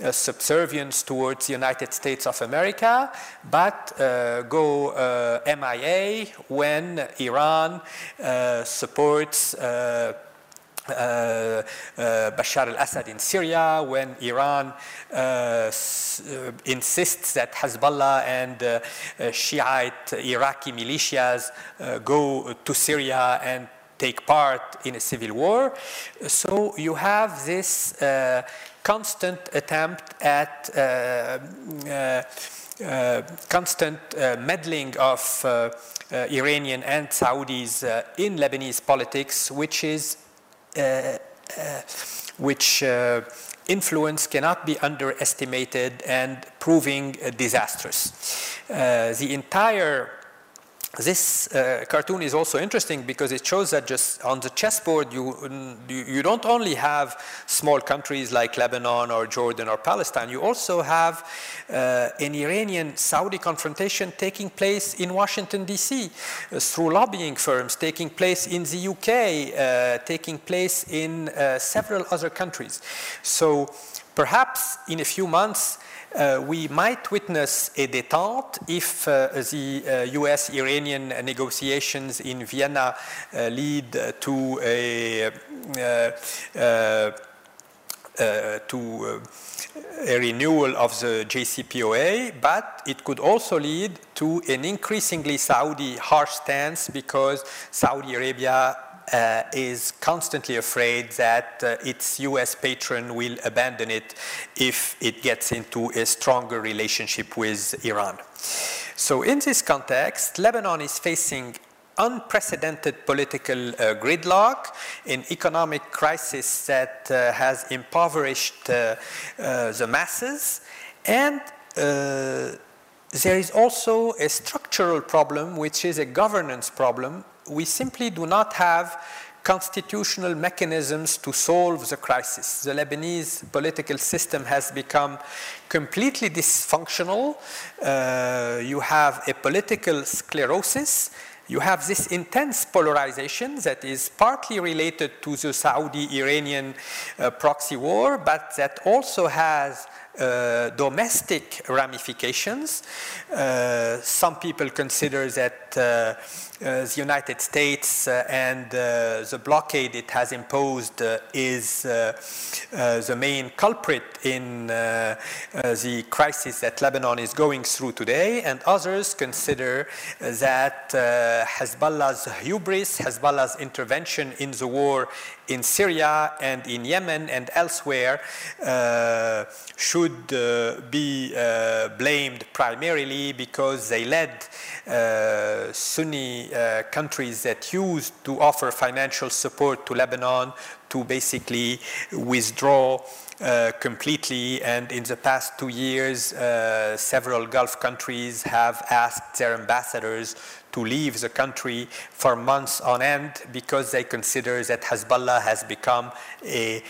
uh, subservience towards the United States of America, but uh, go uh, MIA when Iran uh, supports uh, uh, Bashar al-Assad in Syria, when Iran insists that Hezbollah and Shiite Iraqi militias go to Syria and take part in a civil war. So you have this uh, constant attempt at uh, uh, uh, constant uh, meddling of uh, Iranian and Saudis in Lebanese politics, which is which influence cannot be underestimated and proving disastrous. the entire this uh, cartoon is also interesting because it shows that just on the chessboard you, you don't only have small countries like Lebanon or Jordan or Palestine, you also have uh, an Iranian Saudi confrontation taking place in Washington, D.C., uh, through lobbying firms, taking place in the UK, uh, taking place in uh, several other countries. So perhaps in a few months, uh, we might witness a détente if uh, the uh, US Iranian negotiations in Vienna uh, lead to a uh, to a renewal of the JCPOA, but it could also lead to an increasingly Saudi harsh stance because Saudi Arabia uh, is constantly afraid that uh, its US patron will abandon it if it gets into a stronger relationship with Iran. So, in this context, Lebanon is facing unprecedented political uh, gridlock, an economic crisis that uh, has impoverished uh, uh the masses, and there is also a structural problem, which is a governance problem. We simply do not have constitutional mechanisms to solve the crisis. The Lebanese political system has become completely dysfunctional. Uh, you have a political sclerosis you have this intense polarization that is partly related to the Saudi Iranian uh, proxy war, but that also has uh, domestic ramifications. Uh, some people consider that uh, uh, the United States uh, and uh, the blockade it has imposed is the main culprit in the crisis that Lebanon is going through today, and others consider that Hezbollah's hubris, Hezbollah's intervention in the war in Syria and in Yemen and elsewhere uh, should uh, be uh, blamed primarily because they led Sunni uh, countries that used to offer financial support to Lebanon to basically withdraw uh, completely. And in the past two years, uh, several Gulf countries have asked their ambassadors to leave the country for months on end because they consider that Hezbollah has become a,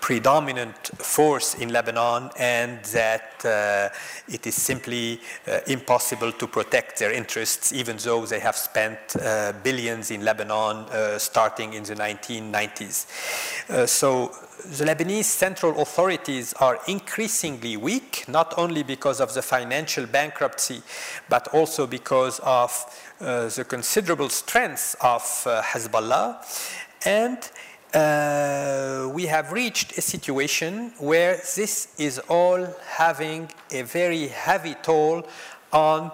predominant force in Lebanon and that uh, it is simply uh, impossible to protect their interests, even though they have spent uh, billions in Lebanon uh, starting in the 1990s. Uh, so the Lebanese central authorities are increasingly weak, not only because of the financial bankruptcy, but also because of the considerable strength of uh, Hezbollah. And uh, we have reached a situation where this is all having a very heavy toll on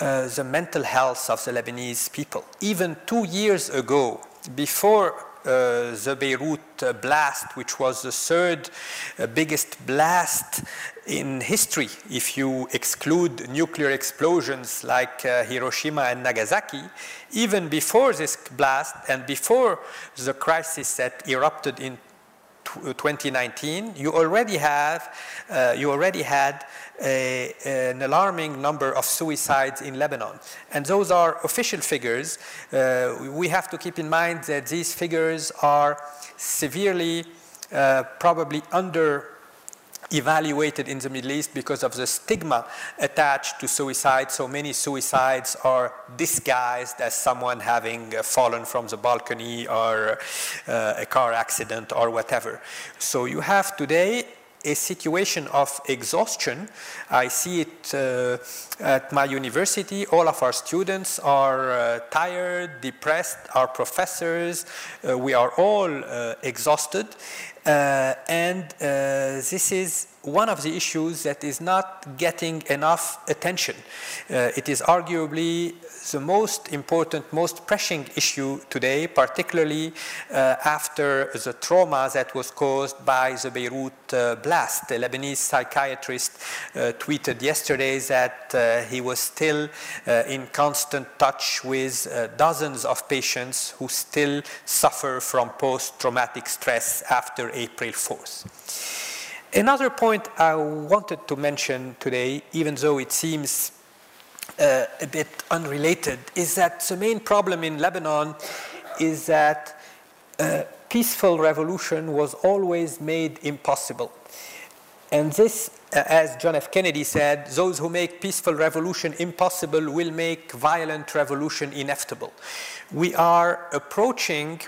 uh, the mental health of the Lebanese people. Even two years ago, before uh, the Beirut blast, which was the third uh, biggest blast in history, if you exclude nuclear explosions like uh, Hiroshima and Nagasaki, even before this blast and before the crisis that erupted in 2019, you already have, uh, you already had a, an alarming number of suicides in Lebanon. And those are official figures. Uh, we have to keep in mind that these figures are severely, uh, probably under evaluated in the Middle East because of the stigma attached to suicide. So many suicides are disguised as someone having uh, fallen from the balcony or uh, a car accident or whatever. So you have today a situation of exhaustion. I see it uh, at my university. All of our students are uh, tired, depressed, our professors, uh, we are all uh, exhausted. Uh, and uh, this is one of the issues that is not getting enough attention. Uh, it is arguably the most important, most pressing issue today, particularly uh, after the trauma that was caused by the Beirut uh, blast. A Lebanese psychiatrist uh, tweeted yesterday that uh, he was still uh, in constant touch with dozens of patients who still suffer from post traumatic stress after April 4th. Another point I wanted to mention today, even though it seems uh, a bit unrelated, is that the main problem in Lebanon is that uh, peaceful revolution was always made impossible. And this, uh, as John F. Kennedy said, those who make peaceful revolution impossible will make violent revolution inevitable. We are approaching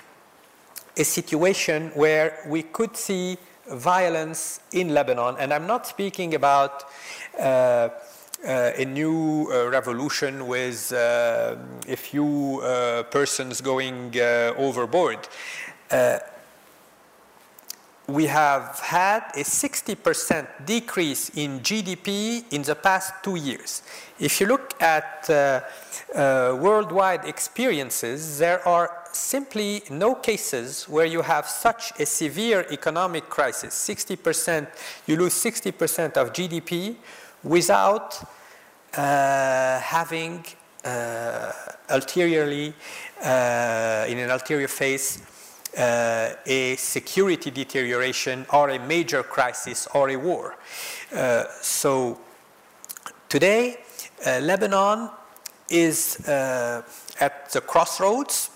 a situation where we could see violence in Lebanon. And I'm not speaking about uh, uh, a new uh, revolution with uh, a few uh, persons going uh, overboard. We have had a 60% decrease in GDP in the past two years. If you look at worldwide experiences, there are simply no cases where you have such a severe economic crisis 60%, you lose 60% of GDP without uh, having uh, ulteriorly, uh, in an ulterior phase, uh, a security deterioration or a major crisis or a war. Uh, so today, uh, Lebanon is at the crossroads.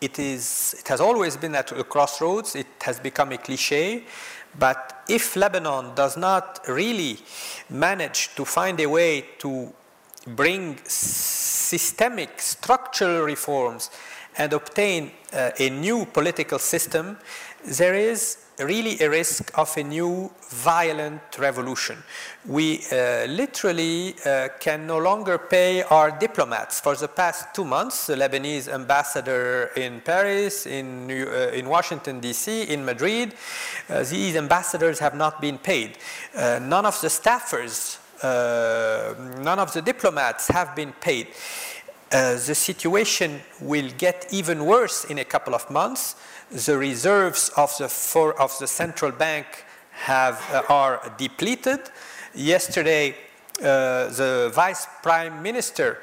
It, is, it has always been at the crossroads. It has become a cliche. But if Lebanon does not really manage to find a way to bring systemic structural reforms and obtain uh, a new political system, there is really a risk of a new violent revolution. We uh, literally uh, can no longer pay our diplomats. For the past two months, the Lebanese ambassador in Paris, in, New, uh, in Washington, D.C., in Madrid, uh, these ambassadors have not been paid. Uh, none of the staffers, uh, none of the diplomats have been paid. The situation will get even worse in a couple of months the reserves of the, for, of the central bank have, uh, are depleted. Yesterday, uh, the vice prime minister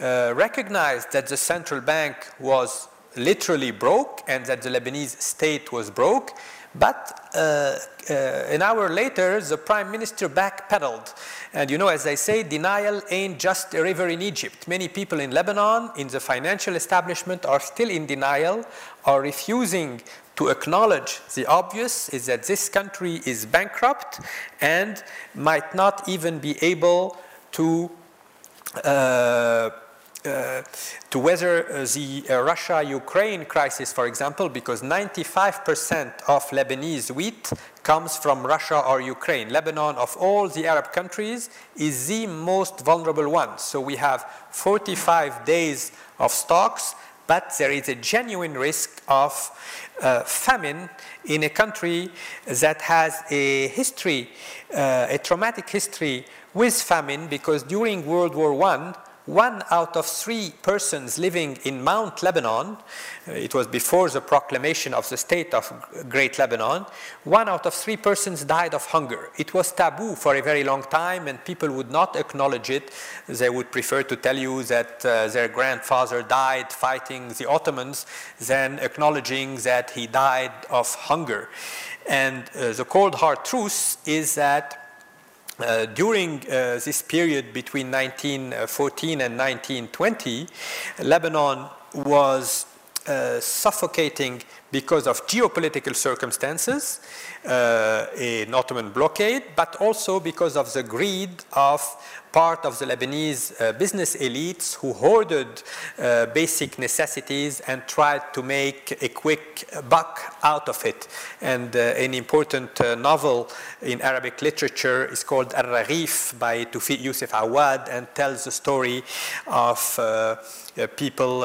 uh, recognized that the central bank was literally broke and that the Lebanese state was broke. But uh, uh, an hour later, the prime minister backpedaled. And you know, as I say, denial ain't just a river in Egypt. Many people in Lebanon, in the financial establishment, are still in denial, are refusing to acknowledge the obvious is that this country is bankrupt and might not even be able to uh, uh, to weather uh, the uh, Russia-Ukraine crisis, for example, because 95% of Lebanese wheat comes from Russia or Ukraine. Lebanon, of all the Arab countries, is the most vulnerable one. So we have 45 days of stocks, but there is a genuine risk of uh, famine in a country that has a history, uh, a traumatic history with famine, because during World War I, one out of three persons living in Mount Lebanon, uh, it was before the proclamation of the state of Great Lebanon, one out of three persons died of hunger. It was taboo for a very long time and people would not acknowledge it. They would prefer to tell you that uh, their grandfather died fighting the Ottomans than acknowledging that he died of hunger. And uh, the cold hard truth is that uh, during uh, this period between 1914 and 1920, Lebanon was uh, suffocating because of geopolitical circumstances, uh, an Ottoman blockade, but also because of the greed of part of the Lebanese uh, business elites who hoarded uh, basic necessities and tried to make a quick buck out of it. And uh, an important uh, novel in Arabic literature is called Al-Raghif by Tawfiq Yusuf Awad and tells the story of uh, people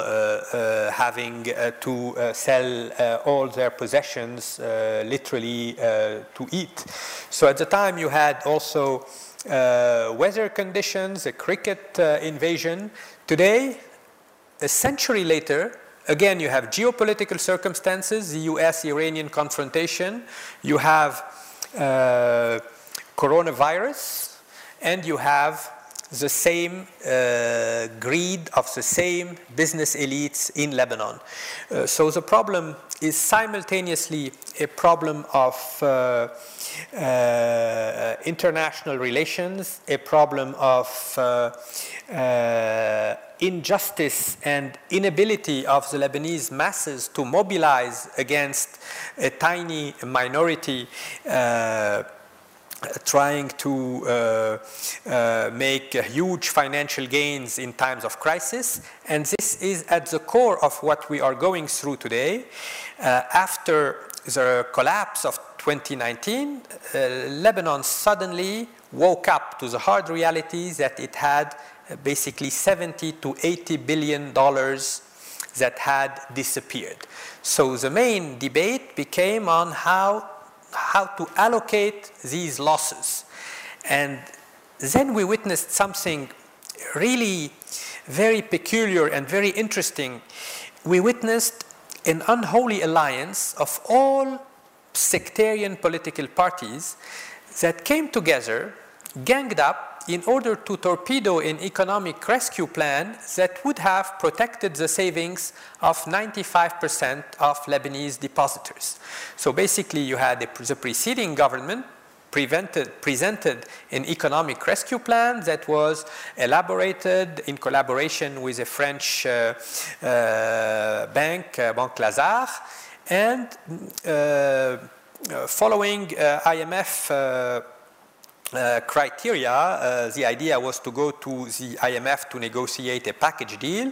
having to sell all their possessions literally to eat. So at the time you had also uh, weather conditions, a cricket uh, invasion. Today, a century later, again, you have geopolitical circumstances, the US Iranian confrontation, you have uh, coronavirus, and you have the same uh, greed of the same business elites in Lebanon. Uh, so the problem is simultaneously a problem of uh, uh, international relations, a problem of uh, uh, injustice and inability of the Lebanese masses to mobilize against a tiny minority uh, trying to uh, uh, make huge financial gains in times of crisis. And this is at the core of what we are going through today. Uh, after the collapse of 2019, uh, Lebanon suddenly woke up to the hard reality that it had uh, basically 70 to 80 billion dollars that had disappeared. So the main debate became on how, how to allocate these losses. And then we witnessed something really very peculiar and very interesting. We witnessed an unholy alliance of all sectarian political parties that came together, ganged up in order to torpedo an economic rescue plan that would have protected the savings of 95% of Lebanese depositors. So basically, you had the, the preceding government presented an economic rescue plan that was elaborated in collaboration with a French uh, uh, bank, uh, Banque Lazard, and uh, uh, following uh, IMF uh, criteria, uh, the idea was to go to the IMF to negotiate a package deal,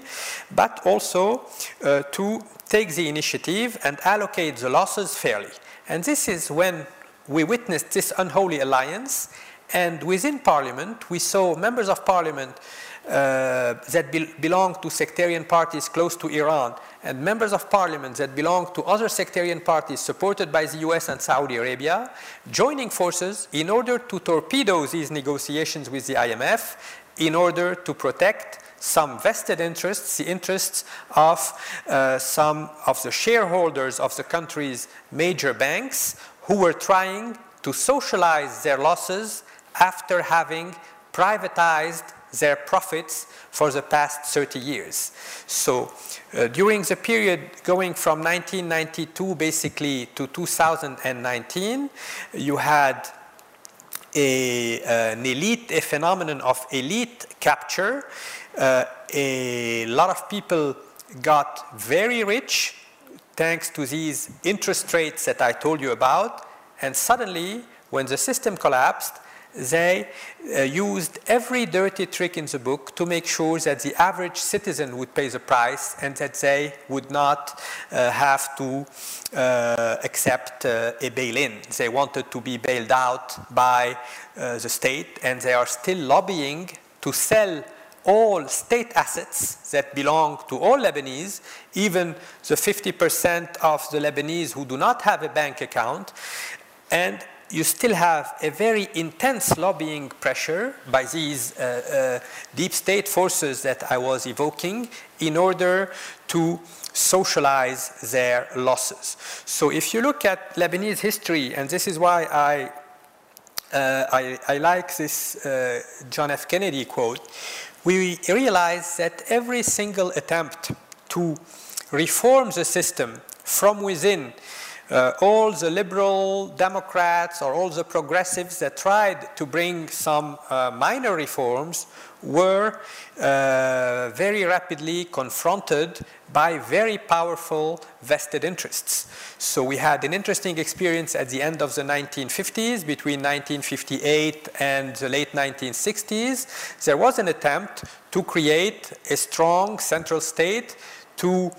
but also uh, to take the initiative and allocate the losses fairly. And this is when we witnessed this unholy alliance, and within Parliament, we saw members of Parliament that be belong to sectarian parties close to Iran and members of parliament that belong to other sectarian parties supported by the US and Saudi Arabia joining forces in order to torpedo these negotiations with the IMF in order to protect some vested interests, the interests of uh, some of the shareholders of the country's major banks who were trying to socialize their losses after having privatized their profits for the past 30 years. So uh, during the period going from 1992 basically to 2019, you had a, uh, an elite, a phenomenon of elite capture. Uh, a lot of people got very rich thanks to these interest rates that I told you about. And suddenly, when the system collapsed, they uh, used every dirty trick in the book to make sure that the average citizen would pay the price and that they would not uh, have to uh, accept uh, a bail-in. They wanted to be bailed out by uh, the state and they are still lobbying to sell all state assets that belong to all Lebanese, even the 50% of the Lebanese who do not have a bank account. And you still have a very intense lobbying pressure by these uh, uh, deep state forces that I was evoking in order to socialize their losses. So if you look at Lebanese history, and this is why I, uh, I, I, like this uh, John F. Kennedy quote, we realize that every single attempt to reform the system from within uh, all the liberal Democrats or all the progressives that tried to bring some uh, minor reforms were uh, very rapidly confronted by very powerful vested interests. So we had an interesting experience at the end of the 1950s, between 1958 and the late 1960s. There was an attempt to create a strong central state to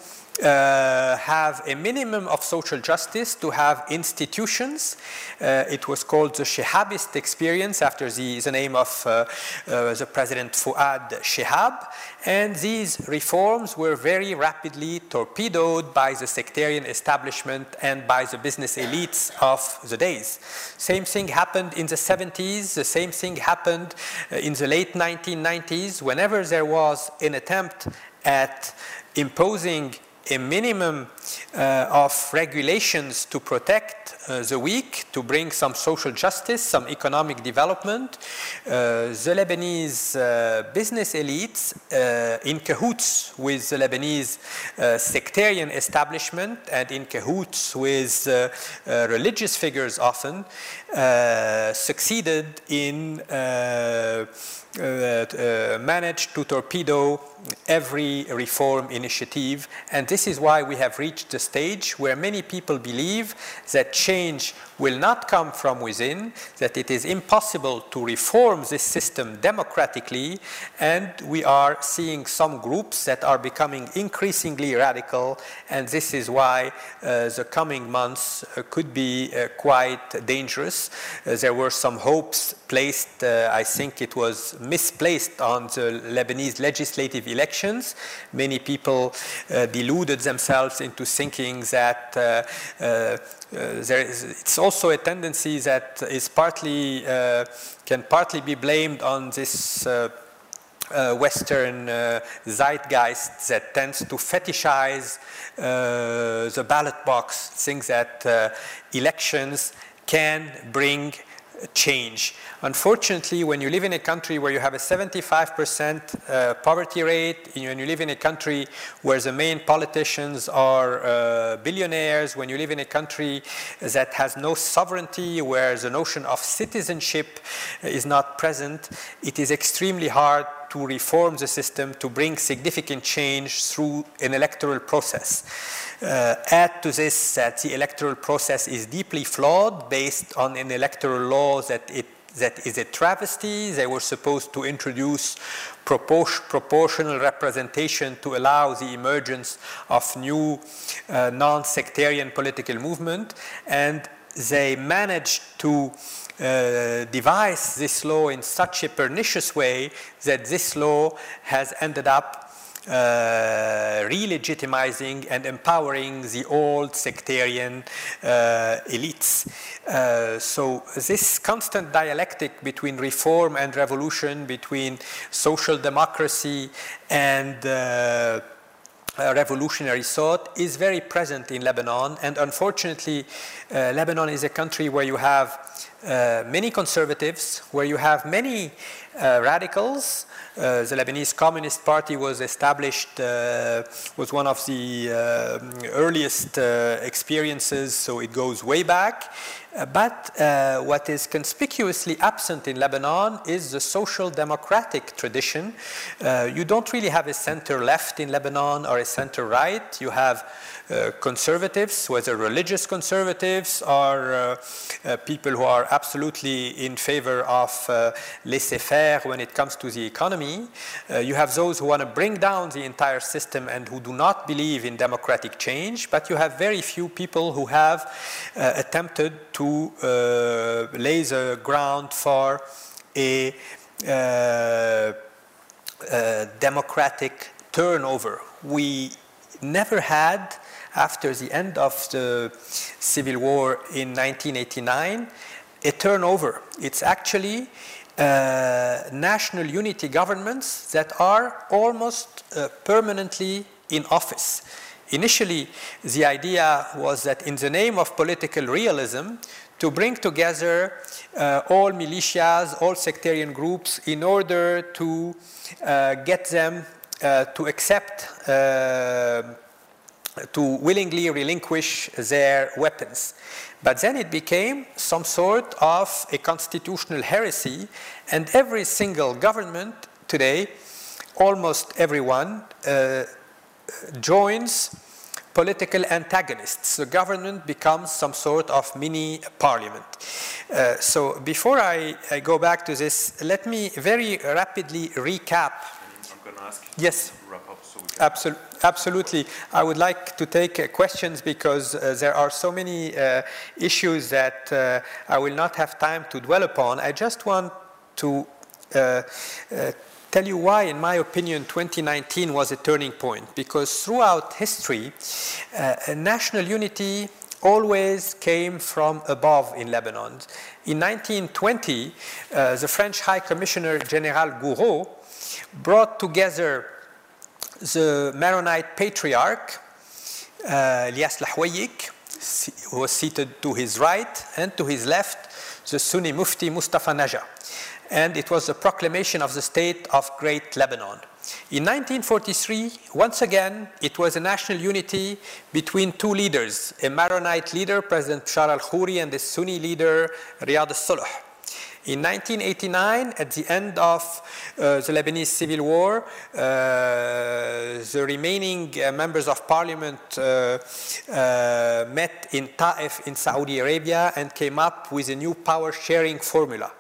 uh, have a minimum of social justice, to have institutions. Uh, it was called the Shihabist experience after the, the name of uh, uh the President Fuad Shihab. And these reforms were very rapidly torpedoed by the sectarian establishment and by the business elites of the days. Same thing happened in the 70s, the same thing happened uh, in the late 1990s. Whenever there was an attempt at imposing a minimum uh, of regulations to protect uh, the weak, to bring some social justice, some economic development. Uh, the Lebanese uh, business elites, uh, in cahoots with the Lebanese uh, sectarian establishment and in cahoots with religious figures often, succeeded in managed to torpedo every reform initiative. And this is why we have reached the stage where many people believe that change will not come from within, that it is impossible to reform this system democratically, and we are seeing some groups that are becoming increasingly radical, and this is why uh, the coming months uh, could be uh, quite dangerous. Uh, there were some hopes placed, uh, I think it was misplaced on the Lebanese legislative elections. Many people uh, deluded themselves into thinking that there is, it's also a tendency that is partly uh, can partly be blamed on this uh, uh, Western uh, zeitgeist that tends to fetishize uh, the ballot box, thinks that elections can bring change. Unfortunately, when you live in a country where you have a 75% uh, poverty rate, when you live in a country where the main politicians are uh, billionaires, when you live in a country that has no sovereignty, where the notion of citizenship is not present, it is extremely hard to reform the system to bring significant change through an electoral process. Uh, add to this that the electoral process is deeply flawed based on an electoral law that it that is a travesty. They were supposed to introduce propor- proportional representation to allow the emergence of new uh, non-sectarian political movement, and they managed to uh, devise this law in such a pernicious way that this law has ended up uh, re-legitimizing and empowering the old sectarian uh, elites. Uh, so this constant dialectic between reform and revolution, between social democracy and uh, revolutionary thought is very present in Lebanon. And unfortunately, uh, Lebanon is a country where you have uh, many conservatives, where you have many uh, radicals. Uh, the Lebanese Communist Party was established, uh, was one of the uh, earliest experiences, so it goes way back. But what is conspicuously absent in Lebanon is the social democratic tradition. you don't really have a center left in Lebanon or a center right. You have uh, conservatives, whether religious conservatives or uh, uh, people who are absolutely in favor of laissez-faire when it comes to the economy. you have those who want to bring down the entire system and who do not believe in democratic change, but you have very few people who have attempted to lay the ground for a uh, uh, democratic turnover. We never had after the end of the Civil War in 1989 a turnover. It's actually uh, national unity governments that are almost uh, permanently in office. Initially, the idea was that in the name of political realism, to bring together uh, all militias, all sectarian groups, in order to uh, get them uh, to accept uh, to willingly relinquish their weapons. But then it became some sort of a constitutional heresy, and every single government today, almost everyone, uh, joins political antagonists. The government becomes some sort of mini parliament. Uh, so before I, I, go back to this, let me very rapidly recap. Yes. So Absolutely. Absolutely. I would like to take uh, questions because uh, there are so many uh, issues that uh, I will not have time to dwell upon. I just want to uh, tell you why, in my opinion, 2019 was a turning point. Because throughout history, national unity always came from above in Lebanon. In 1920, the French High Commissioner General Gouraud brought together the Maronite patriarch, uh, Elias Lahwayik, was seated to his right, and to his left, the Sunni Mufti Mustafa Naja. And it was the proclamation of the state of Great Lebanon. In 1943, once again, it was a national unity between two leaders, a Maronite leader, President Bechara al-Khoury, and the Sunni leader, Riyad al-Sulh. In 1989, at the end of uh, the Lebanese civil war, uh, the remaining uh, members of parliament uh, uh, met in Ta'if in Saudi Arabia and came up with a new power sharing formula.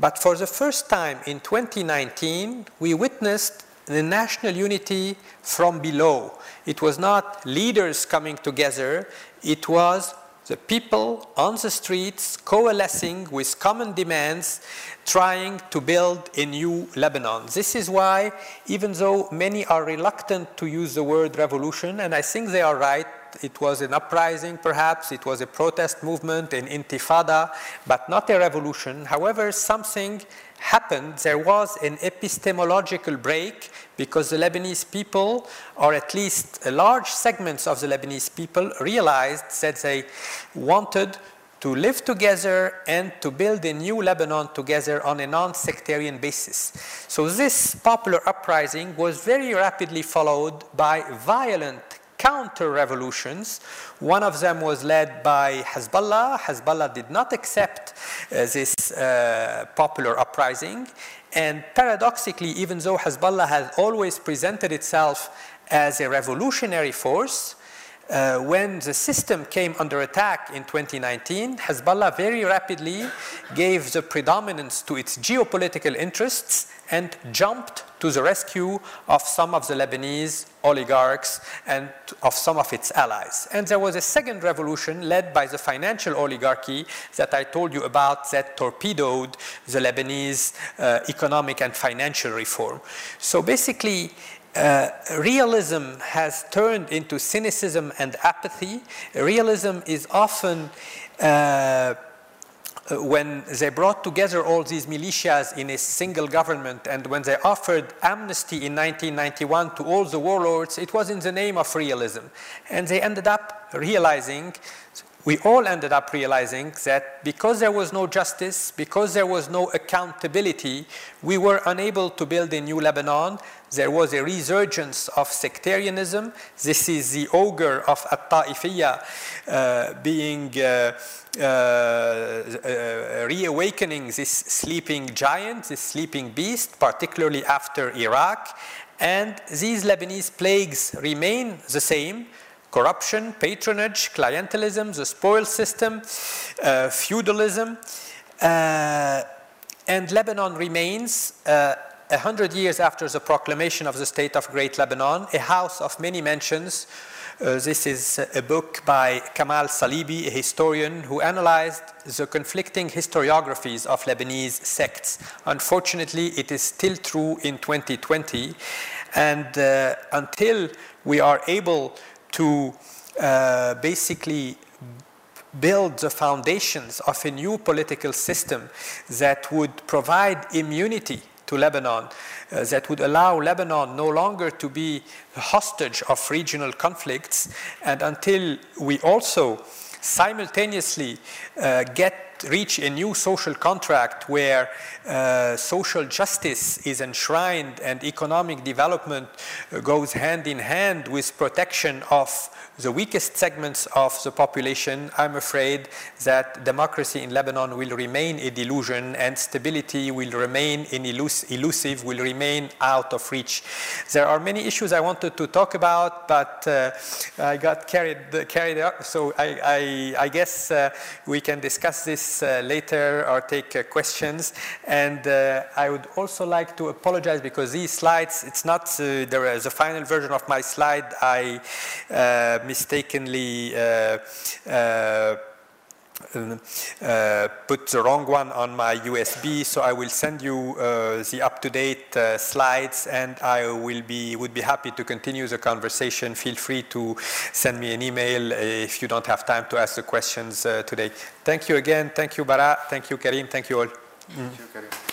But for the first time in 2019, we witnessed the national unity from below. It was not leaders coming together, it was the people on the streets coalescing with common demands, trying to build a new Lebanon. This is why, even though many are reluctant to use the word revolution, and I think they are right, it was an uprising perhaps, it was a protest movement, an intifada, but not a revolution. However, something happened, there was an epistemological break because the Lebanese people, or at least large segments of the Lebanese people, realized that they wanted to live together and to build a new Lebanon together on a non sectarian basis. So, this popular uprising was very rapidly followed by violent counter revolutions. One of them was led by Hezbollah. Hezbollah did not accept uh, this uh, popular uprising. And paradoxically, even though Hezbollah has always presented itself as a revolutionary force, uh, when the system came under attack in 2019, Hezbollah very rapidly gave the predominance to its geopolitical interests and jumped to the rescue of some of the Lebanese oligarchs and of some of its allies. And there was a second revolution led by the financial oligarchy that I told you about that torpedoed the Lebanese uh, economic and financial reform. So basically, uh, realism has turned into cynicism and apathy. Realism is often uh, when they brought together all these militias in a single government and when they offered amnesty in 1991 to all the warlords, it was in the name of realism. And they ended up realizing we all ended up realizing that because there was no justice, because there was no accountability, we were unable to build a new Lebanon. There was a resurgence of sectarianism. This is the ogre of At-Ta'ifiyya uh, being uh, uh, uh, reawakening this sleeping giant, this sleeping beast, particularly after Iraq. And these Lebanese plagues remain the same corruption, patronage, clientelism, the spoil system, uh, feudalism. Uh, and Lebanon remains, a hundred years after the proclamation of the State of Great Lebanon, a house of many mansions. Uh, this is a book by Kamal Salibi, a historian who analyzed the conflicting historiographies of Lebanese sects. Unfortunately, it is still true in 2020. And uh, until we are able to uh, basically build the foundations of a new political system that would provide immunity to Lebanon, uh, that would allow Lebanon no longer to be hostage of regional conflicts, and until we also simultaneously uh, get reach a new social contract where uh, social justice is enshrined and economic development uh, goes hand in hand with protection of the weakest segments of the population, I'm afraid that democracy in Lebanon will remain a delusion and stability will remain elusive, will remain out of reach. There are many issues I wanted to talk about, but uh, I got carried, carried up, so I, I, I guess uh, we can discuss this uh, later or take uh, questions. And uh, I would also like to apologize because these slides, it's not uh, the, the final version of my slide. I mistakenly uh, uh, uh, put the wrong one on my USB, so I will send you uh, the up-to-date uh, slides, and I will be would be happy to continue the conversation. Feel free to send me an email if you don't have time to ask the questions uh, today. Thank you again. Thank you, Bara. Thank you, Karim. Thank you all. Thank you, Karim.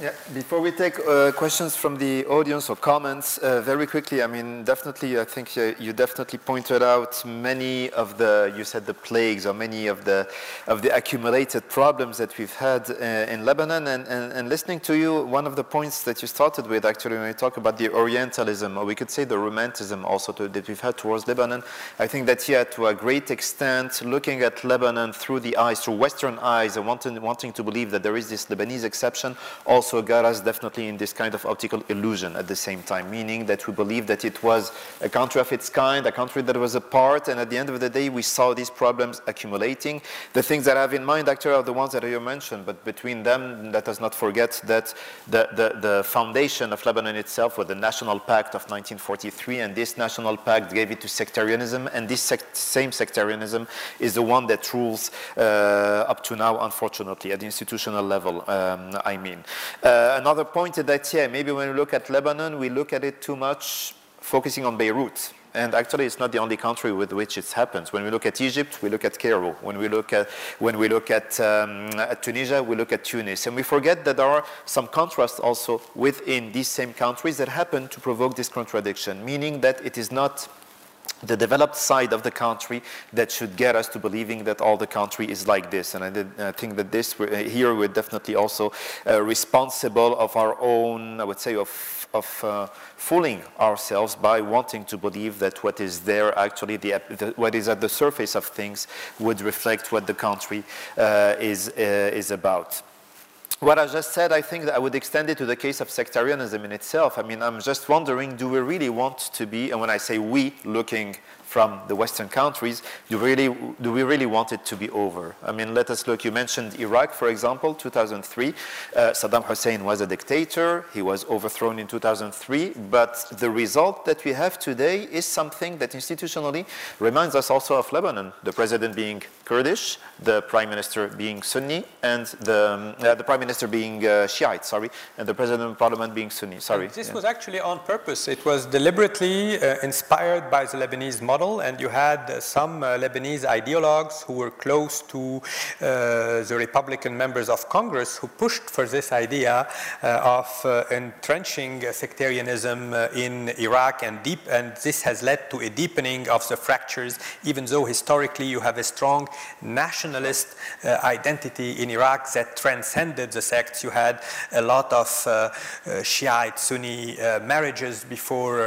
Yeah, before we take uh, questions from the audience or comments, uh, very quickly, I mean, definitely, I think uh, you definitely pointed out many of the, you said the plagues or many of the, of the accumulated problems that we've had uh, in Lebanon. And, and, and, listening to you, one of the points that you started with, actually, when you talk about the Orientalism, or we could say the romanticism also to, that we've had towards Lebanon, I think that, yeah, to a great extent, looking at Lebanon through the eyes, through Western eyes, and wanting, wanting to believe that there is this Lebanese exception, also also got us definitely in this kind of optical illusion at the same time, meaning that we believed that it was a country of its kind, a country that was apart, and at the end of the day, we saw these problems accumulating. The things that I have in mind actually are the ones that you mentioned, but between them, let us not forget that the, the, the foundation of Lebanon itself was the National Pact of 1943, and this National Pact gave it to sectarianism, and this sect same sectarianism is the one that rules uh, up to now, unfortunately, at the institutional level, um, I mean. Uh, another point is that, yeah, maybe when we look at Lebanon, we look at it too much focusing on Beirut. And actually, it's not the only country with which it happens. When we look at Egypt, we look at Cairo. When we look at, when we look at, um, at Tunisia, we look at Tunis. And we forget that there are some contrasts also within these same countries that happen to provoke this contradiction, meaning that it is not the developed side of the country that should get us to believing that all the country is like this. And I, did, I think that this here we're definitely also uh, responsible of our own, I would say, of, of uh, fooling ourselves by wanting to believe that what is there actually, the, the, what is at the surface of things would reflect what the country uh, is, uh, is about what I just said, I think that I would extend it to the case of sectarianism in itself. I mean, I'm just wondering, do we really want to be, and when I say we, looking from the Western countries, do, really, do we really want it to be over? I mean, let us look. You mentioned Iraq, for example, 2003. Uh, Saddam Hussein was a dictator. He was overthrown in 2003. But the result that we have today is something that institutionally reminds us also of Lebanon, the president being Kurdish, the prime minister being Sunni, and the, um, uh, the prime minister being uh, Shiite, sorry, and the president of parliament being Sunni. Sorry. And this yeah. was actually on purpose. It was deliberately uh, inspired by the Lebanese model model, and you had uh, some uh, Lebanese ideologues who were close to uh, the Republican members of Congress who pushed for this idea uh, of uh, entrenching sectarianism uh, in Iraq, and deep, and this has led to a deepening of the fractures, even though historically you have a strong nationalist identity in Iraq that transcended the sects. You had a lot of Shiite Sunni marriages before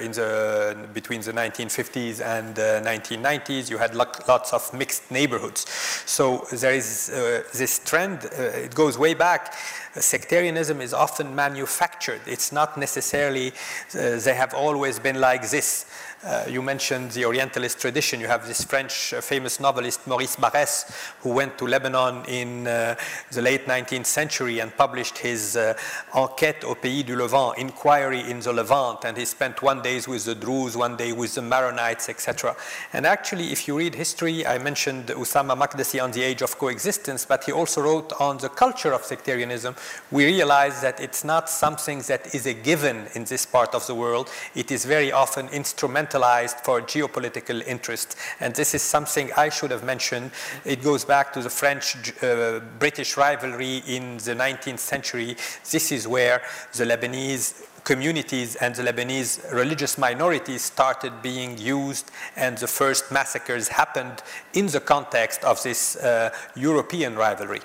in the between the 1950s 80s and uh, 1990s, you had lots of mixed neighborhoods. So there is uh, this trend, uh, it goes way back. Sectarianism is often manufactured. It's not necessarily, uh, they have always been like this. Uh, you mentioned the Orientalist tradition. You have this French uh, famous novelist Maurice Barrès, who went to Lebanon in uh, the late 19th century and published his uh, Enquête au pays du Levant, Inquiry in the Levant, and he spent one day with the Druze, one day with the Maronites, etc. And actually, if you read history, I mentioned Usama Makdisi on the age of coexistence, but he also wrote on the culture of sectarianism. We realize that it's not something that is a given in this part of the world. It is very often instrumental for geopolitical interests. And this is something I should have mentioned. It goes back to the French uh, British rivalry in the 19th century. This is where the Lebanese communities and the Lebanese religious minorities started being used, and the first massacres happened in the context of this uh, European rivalry.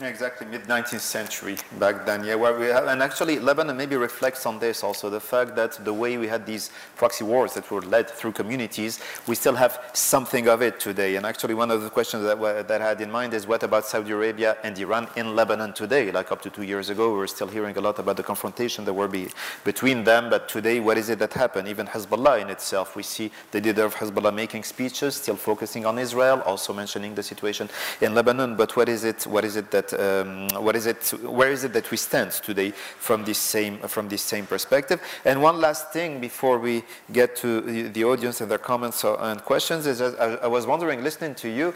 Exactly, mid 19th century back then. Yeah, where we have, and actually Lebanon maybe reflects on this also the fact that the way we had these proxy wars that were led through communities, we still have something of it today. And actually, one of the questions that, that I had in mind is what about Saudi Arabia and Iran in Lebanon today? Like up to two years ago, we were still hearing a lot about the confrontation that were be, between them, but today, what is it that happened? Even Hezbollah in itself, we see the leader of Hezbollah making speeches, still focusing on Israel, also mentioning the situation in Lebanon. But what is it? What is it that um, what is it, where is it that we stand today from this same, from this same perspective? And one last thing before we get to the, audience and their comments and questions is I, I was wondering, listening to you,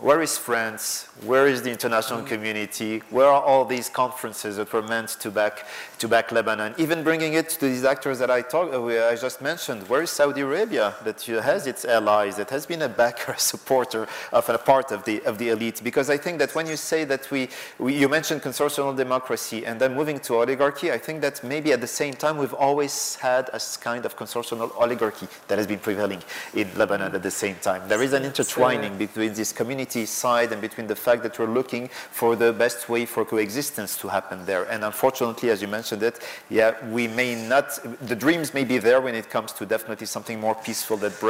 where is France? Where is the international community? Where are all these conferences that were meant to back, to back Lebanon? Even bringing it to these actors that I, talk, uh, I just mentioned. Where is Saudi Arabia that has its allies, that has been a backer, a supporter of a part of the, of the elite? Because I think that when you say that we, we you mentioned consortial democracy and then moving to oligarchy, I think that maybe at the same time we've always had a kind of consortial oligarchy that has been prevailing in Lebanon at the same time. There is an intertwining between this community side and between the fact that we're looking for the best way for coexistence to happen there. And unfortunately, as you mentioned it, yeah, we may not, the dreams may be there when it comes to definitely something more peaceful that,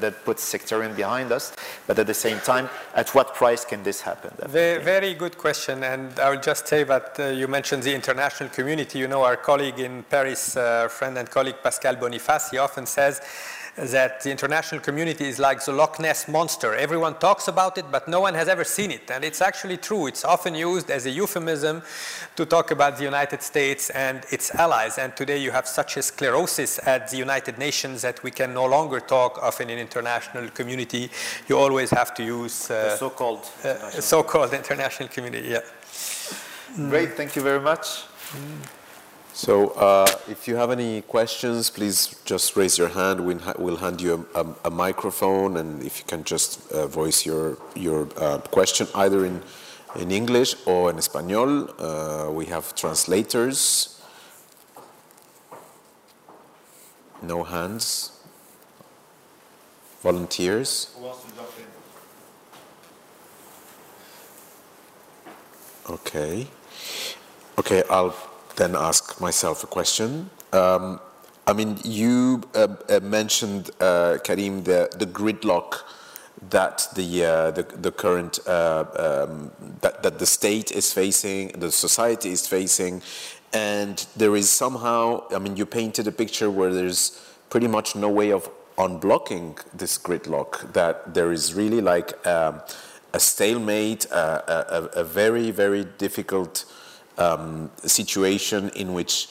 that puts sectarian behind us, but at the same time, at what price can this happen? Very, very good question, and I will just say that uh, you mentioned the international community. You know, our colleague in Paris, uh, friend and colleague Pascal Boniface, he often says that the international community is like the Loch Ness monster. Everyone talks about it, but no one has ever seen it. And it's actually true. It's often used as a euphemism to talk about the United States and its allies. And today you have such a sclerosis at the United Nations that we can no longer talk of an international community. You always have to use uh, so-called uh, so-called international community. Yeah. Great. Thank you very much. Mm. So uh, if you have any questions, please just raise your hand. We'll, ha we'll hand you a, a, a, microphone, and if you can just uh, voice your, your uh, question either in, in English or in Espanol. Uh, we have translators. No hands. Volunteers. Okay. Okay, I'll then ask myself a question. Um, I mean, you uh, uh, mentioned, uh, Karim, the, the gridlock that the, uh, the, the, current, uh, um, that, that the state is facing, the society is facing, and there is somehow, I mean, you painted a picture where there's pretty much no way of unblocking this gridlock, that there is really like um, a stalemate, uh, a, a, very, very difficult um, situation in which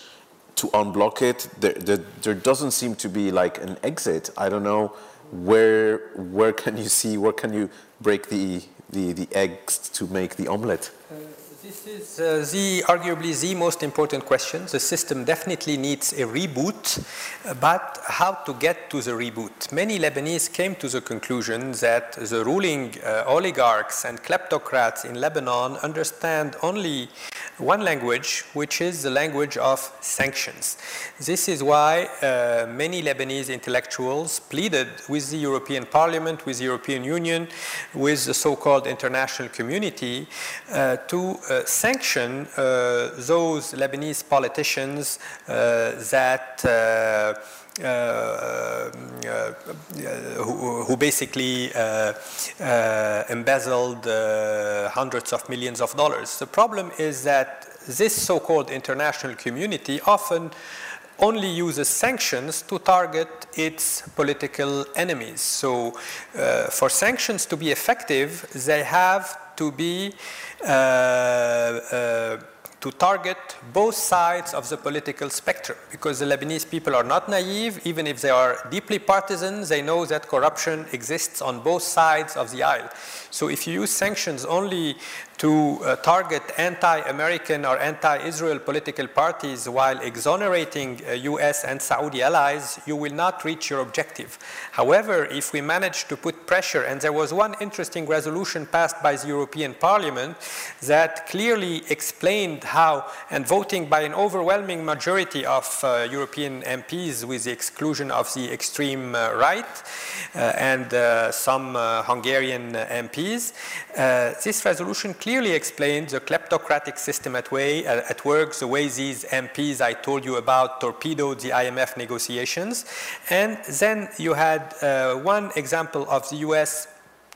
to unblock it, there, there, there, doesn't seem to be like an exit. I don't know where where can you see where can you break the the, the eggs to make the omelette. Uh, this is uh, the arguably the most important question. The system definitely needs a reboot, but how to get to the reboot? Many Lebanese came to the conclusion that the ruling uh, oligarchs and kleptocrats in Lebanon understand only one language, which is the language of sanctions. This is why uh, many Lebanese intellectuals pleaded with the European Parliament, with the European Union, with the so-called international community uh, to uh, sanction uh, those Lebanese politicians uh, that uh, who, who, basically uh, embezzled hundreds of millions of dollars. The problem is that this so-called international community often only uses sanctions to target its political enemies. So uh, for sanctions to be effective, they have to be uh, uh, to target both sides of the political spectrum because the Lebanese people are not naive. Even if they are deeply partisan, they know that corruption exists on both sides of the aisle. So if you use sanctions only to uh, target anti-American or anti-Israel political parties while exonerating uh, US and Saudi allies, you will not reach your objective. However, if we manage to put pressure, and there was one interesting resolution passed by the European Parliament that clearly explained how, and voting by an overwhelming majority of uh, European MPs with the exclusion of the extreme uh, right uh, and uh, some Hungarian MPs, this resolution clearly explained the kleptocratic system at, way, uh, at work, the way these MPs I told you about torpedoed the IMF negotiations. And then you had uh, one example of the US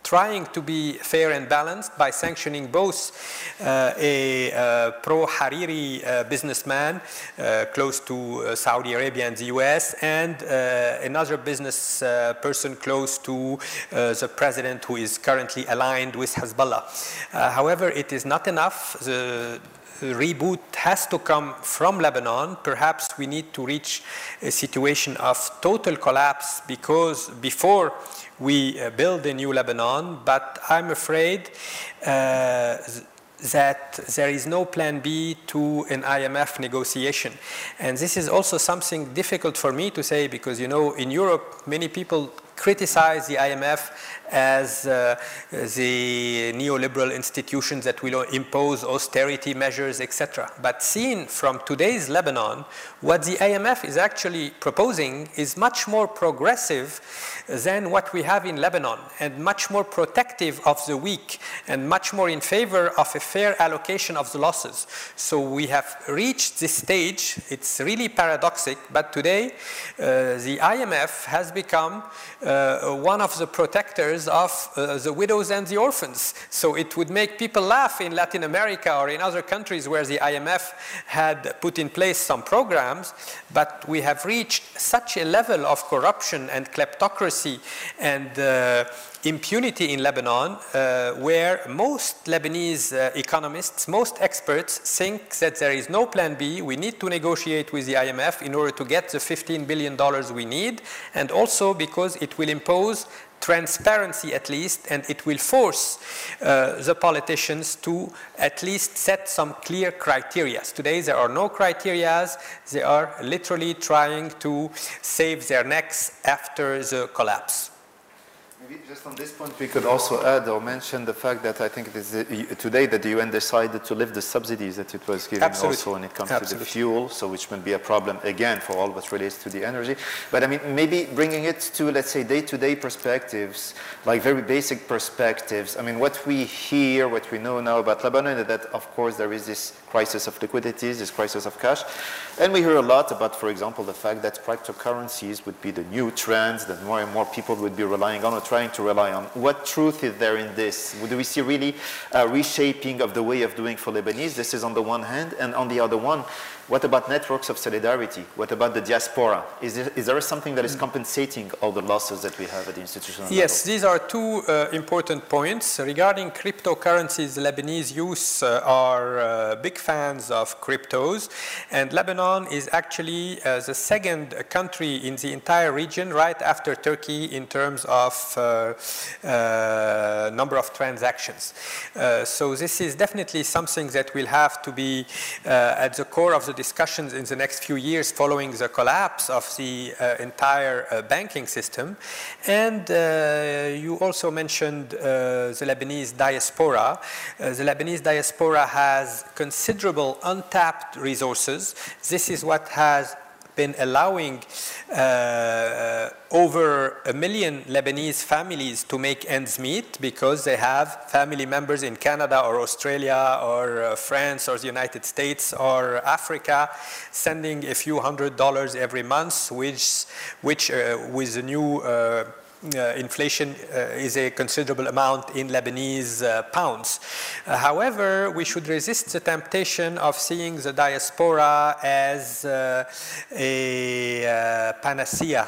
trying to be fair and balanced by sanctioning both uh, a uh, pro-Hariri uh, businessman uh, close to uh, Saudi Arabia and the US and uh, another business person close to the president who is currently aligned with Hezbollah. however, it is not enough. The, reboot has to come from Lebanon. Perhaps we need to reach a situation of total collapse because before we uh, build a new Lebanon, but I'm afraid uh, that there is no plan B to an IMF negotiation. And this is also something difficult for me to say because, you know, in Europe, many people criticize the IMF as uh, the neoliberal institutions that will impose austerity measures, etc. But seen from today's Lebanon, what the IMF is actually proposing is much more progressive than what we have in Lebanon and much more protective of the weak and much more in favor of a fair allocation of the losses. So we have reached this stage. It's really paradoxic, but today uh, the IMF has become uh, one of the protectors of uh, the widows and the orphans. So it would make people laugh in Latin America or in other countries where the IMF had put in place some programs, but we have reached such a level of corruption and kleptocracy and uh, impunity in Lebanon, uh, where most Lebanese uh, economists, most experts think that there is no plan B. We need to negotiate with the IMF in order to get the $15 billion we need, and also because it will impose transparency at least, and it will force uh, the politicians to at least set some clear criteria. Today there are no criteria. They are literally trying to save their necks after the collapse. Maybe just on this point, we could also add or mention the fact that I think it is uh, today that the UN decided to lift the subsidies that it was giving Absolutely. also when it comes Absolutely. to the fuel, so which may be a problem again for all what relates to the energy. But I mean, maybe bringing it to, let's say, day-to-day perspectives, like very basic perspectives. I mean, what we hear, what we know now about Lebanon is that, of course, there is this crisis of liquidities, this crisis of cash. And we hear a lot about, for example, the fact that cryptocurrencies would be the new trends, that more and more people would be relying on or trying to rely on. What truth is there in this? Do we see really a reshaping of the way of doing for Lebanese? This is on the one hand. And on the other one, what about networks of solidarity? What about the diaspora? Is there, is there something that is compensating all the losses that we have at the institutional Yes, level? Yes, these are two uh, important points. Regarding cryptocurrencies, Lebanese youth uh, are uh, big fans of cryptos, and Lebanon is actually uh, the second country in the entire region, right after Turkey, in terms of uh, uh, number of transactions. Uh, so this is definitely something that will have to be uh, at the core of the discussions in the next few years following the collapse of the uh, entire uh, banking system. And uh, you also mentioned uh, the Lebanese diaspora. Uh, the Lebanese diaspora has considerable untapped resources. This is what has been allowing uh, over a million Lebanese families to make ends meet because they have family members in Canada or Australia or uh, France or the United States or Africa sending a few hundred dollars every month, which, which uh, with the new uh, inflation uh, is a considerable amount in Lebanese uh, pounds. Uh, however, we should resist the temptation of seeing the diaspora as uh, a uh, panacea.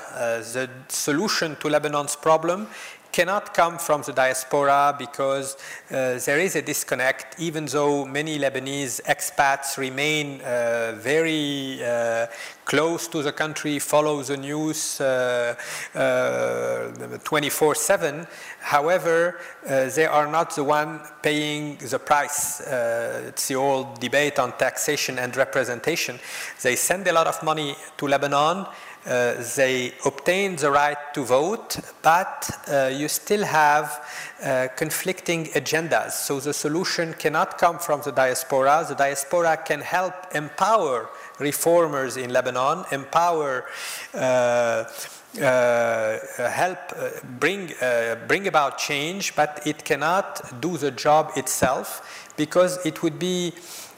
the solution to Lebanon's problem cannot come from the diaspora because uh, there is a disconnect, even though many Lebanese expats remain uh, very uh, close to the country, follow the news 24 7. However, uh, they are not the one paying the price. Uh, it's the old debate on taxation and representation. They send a lot of money to Lebanon. Uh, they obtain the right to vote, but uh, you still have uh, conflicting agendas. So the solution cannot come from the diaspora. The diaspora can help empower reformers in Lebanon, empower. Uh, uh, help bring, bring about change, but it cannot do the job itself because it would be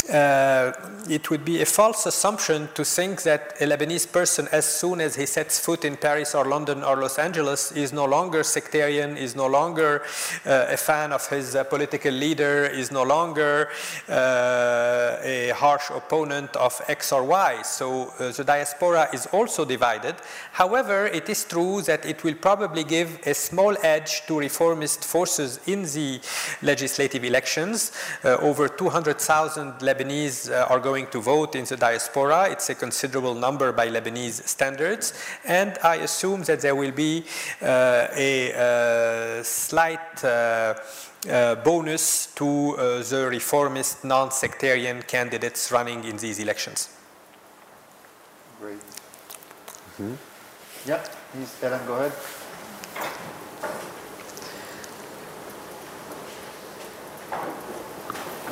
uh, it would be a false assumption to think that a Lebanese person, as soon as he sets foot in Paris or London or Los Angeles, is no longer sectarian, is no longer uh, a fan of his uh, political leader, is no longer uh, a harsh opponent of X or Y. So uh, the diaspora is also divided. However, it is true that it will probably give a small edge to reformist forces in the legislative elections. Uh, over 200,000 Lebanese uh, are going to vote in the diaspora. It's a considerable number by Lebanese standards. And I assume that there will be uh, a slight uh, bonus to uh, the reformist, non-sectarian candidates running in these elections. Great. Mm-hmm. Yeah, please, Ellen, go ahead.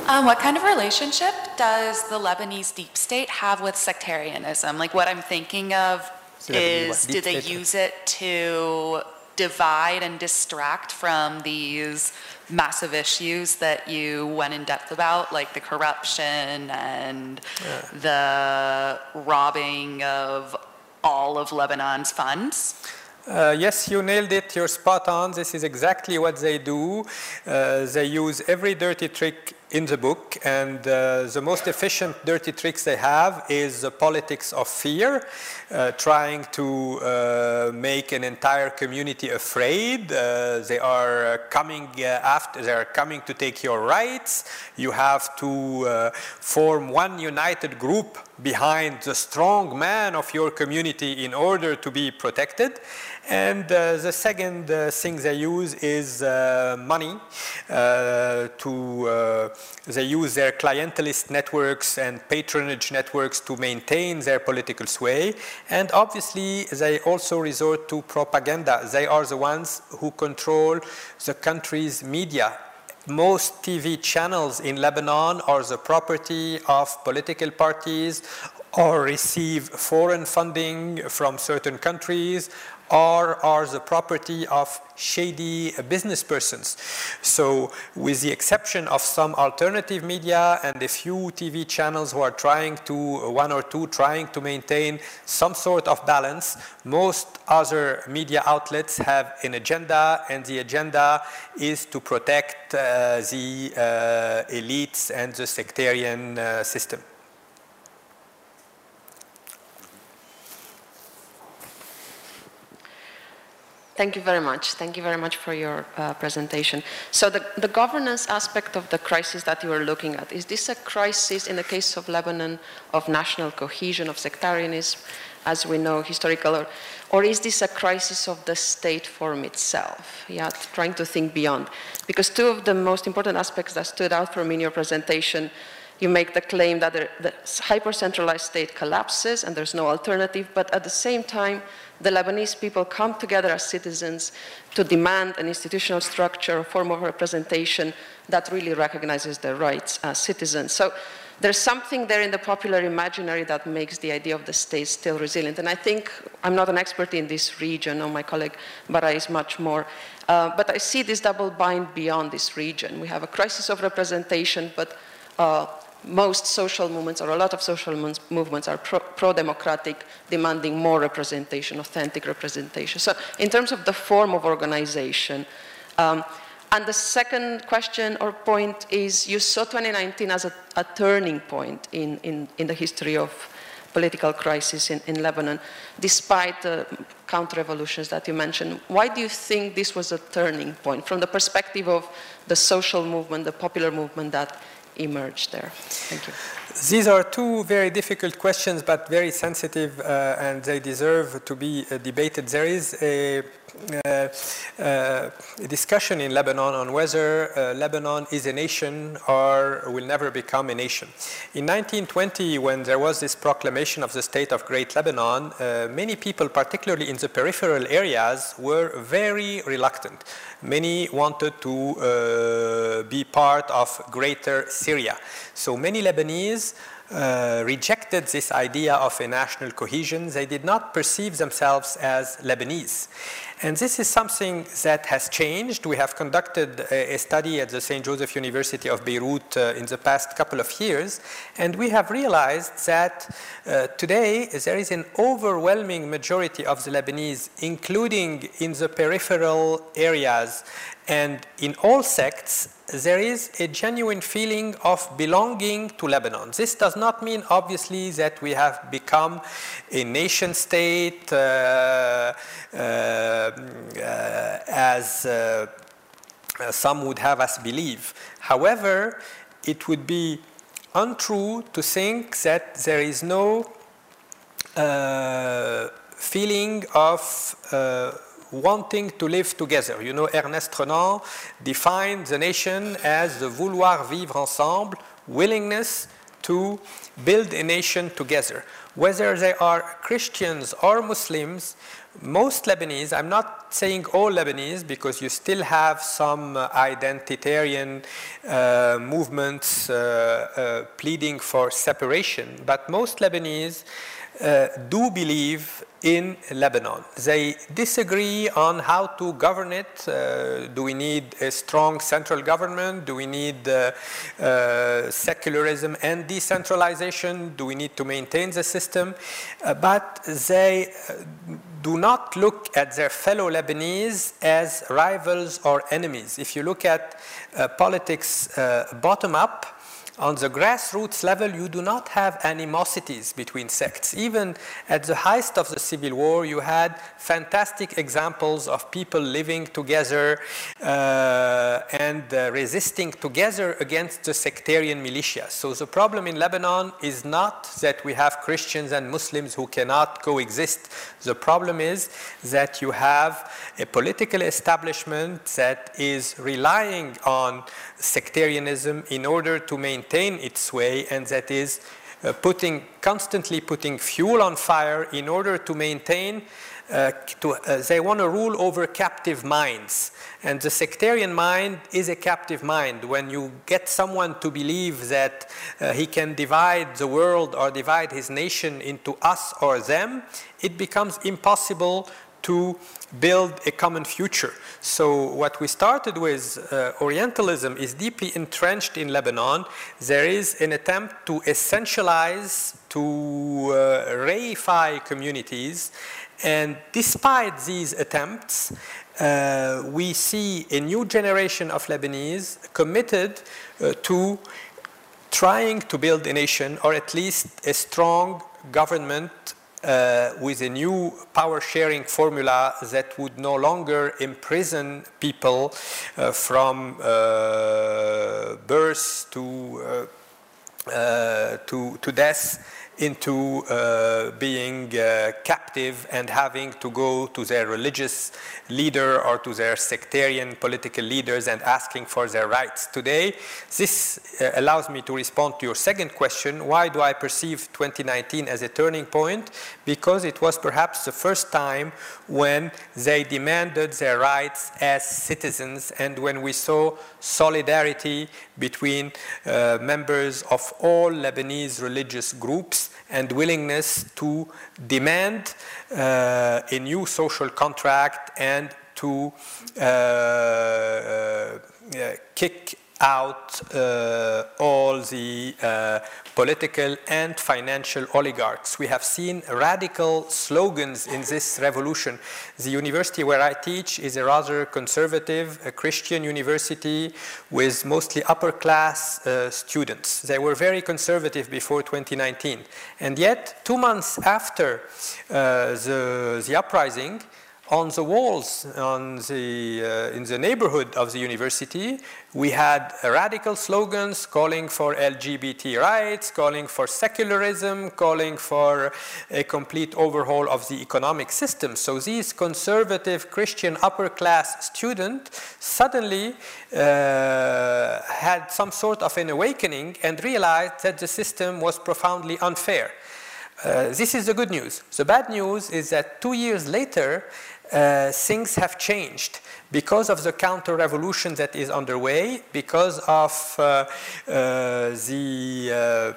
Um, what kind of relationship does the Lebanese deep state have with sectarianism? Like what I'm thinking of so is do they use it to divide and distract from these massive issues that you went in depth about, like the corruption and yeah. the robbing of all of Lebanon's funds? Uh, yes, you nailed it. You're spot on. This is exactly what they do. Uh, they use every dirty trick in the book, and uh, the most efficient dirty tricks they have is the politics of fear, uh, trying to uh, make an entire community afraid. Uh, they are coming uh, after, they are coming to take your rights. You have to uh, form one united group behind the strong man of your community in order to be protected. And uh, the second uh, thing they use is uh, money to they use their clientelist networks and patronage networks to maintain their political sway. And obviously, they also resort to propaganda. They are the ones who control the country's media. Most TV channels in Lebanon are the property of political parties or receive foreign funding from certain countries or are the property of shady business persons. So with the exception of some alternative media and a few TV channels who are trying to, one or two trying to maintain some sort of balance, most other media outlets have an agenda and the agenda is to protect uh, the uh, elites and the sectarian uh, system. Thank you very much. Thank you very much for your uh, presentation. So the, the governance aspect of the crisis that you are looking at, is this a crisis in the case of Lebanon of national cohesion, of sectarianism, as we know, historical, or, or is this a crisis of the state form itself? Yeah, trying to think beyond. Because two of the most important aspects that stood out for me in your presentation you make the claim that the hyper-centralized state collapses and there's no alternative, but at the same time, the Lebanese people come together as citizens to demand an institutional structure, a form of representation that really recognizes their rights as citizens. So there's something there in the popular imaginary that makes the idea of the state still resilient. And I think I'm not an expert in this region, or my colleague Barah is much more. Uh, but I see this double bind beyond this region. We have a crisis of representation, but uh, most social movements or a lot of social movements are pro-democratic, pro demanding more representation, authentic representation. So in terms of the form of organization, um, and the second question or point is you saw 2019 as a, a turning point in, in, in, the history of political crisis in, in Lebanon, despite the counter-revolutions that you mentioned. Why do you think this was a turning point from the perspective of the social movement, the popular movement that emerged there? Thank you. These are two very difficult questions, but very sensitive, uh, and they deserve to be uh, debated. There is a, uh, uh discussion in Lebanon on whether uh, Lebanon is a nation or will never become a nation. In 1920, when there was this proclamation of the state of Great Lebanon, uh, many people, particularly in the peripheral areas, were very reluctant. Many wanted to be part of Greater Syria. So many Lebanese uh, rejected this idea of a national cohesion. They did not perceive themselves as Lebanese. And this is something that has changed. We have conducted a, a study at the St. Joseph University of Beirut uh, in the past couple of years, and we have realized that uh, today there is an overwhelming majority of the Lebanese, including in the peripheral areas and in all sects, there is a genuine feeling of belonging to Lebanon. This does not mean, obviously, that we have become a nation state uh, uh, uh as some would have us believe. However, it would be untrue to think that there is no uh, feeling of uh, wanting to live together. You know, Ernest Renan defined the nation as the vouloir vivre ensemble, willingness to build a nation together. Whether they are Christians or Muslims, most Lebanese, I'm not saying all Lebanese because you still have some uh, identitarian uh, movements uh, uh pleading for separation, but most Lebanese do believe in Lebanon. They disagree on how to govern it. Uh, do we need a strong central government? Do we need uh, uh, secularism and decentralization? Do we need to maintain the system? Uh, but they uh, do not look at their fellow Lebanese as rivals or enemies. If you look at politics bottom up, on the grassroots level, you do not have animosities between sects. Even at the height of the Civil War, you had fantastic examples of people living together uh, and uh, resisting together against the sectarian militia. So the problem in Lebanon is not that we have Christians and Muslims who cannot coexist. The problem is that you have a political establishment that is relying on sectarianism in order to maintain its way and that is uh, putting constantly putting fuel on fire in order to maintain uh, to, uh, they want to rule over captive minds. And the sectarian mind is a captive mind. When you get someone to believe that uh, he can divide the world or divide his nation into us or them it becomes impossible to build a common future. So what we started with, uh, Orientalism, is deeply entrenched in Lebanon. There is an attempt to essentialize, to uh, reify communities. And despite these attempts, uh, we see a new generation of Lebanese committed uh, to trying to build a nation or at least a strong government uh, with a new power sharing formula that would no longer imprison people uh, from uh, birth to, uh, uh, to, to death into uh, being uh, captive and having to go to their religious leader or to their sectarian political leaders and asking for their rights. Today, this uh, allows me to respond to your second question why do I perceive 2019 as a turning point? Because it was perhaps the first time when they demanded their rights as citizens and when we saw solidarity between uh, members of all Lebanese religious groups and willingness to demand uh, a new social contract and to uh, uh kick out uh, all the uh, political and financial oligarchs. We have seen radical slogans in this revolution. The university where I teach is a rather conservative a Christian university with mostly upper class uh, students. They were very conservative before 2019. And yet, two months after uh, the, the uprising, on the walls on the, uh, in the neighborhood of the university, we had radical slogans calling for LGBT rights, calling for secularism, calling for a complete overhaul of the economic system. So these conservative Christian upper class students suddenly uh, had some sort of an awakening and realized that the system was profoundly unfair. Uh, this is the good news. The bad news is that two years later, uh, things have changed because of the counter revolution that is underway, because of uh, uh, the uh,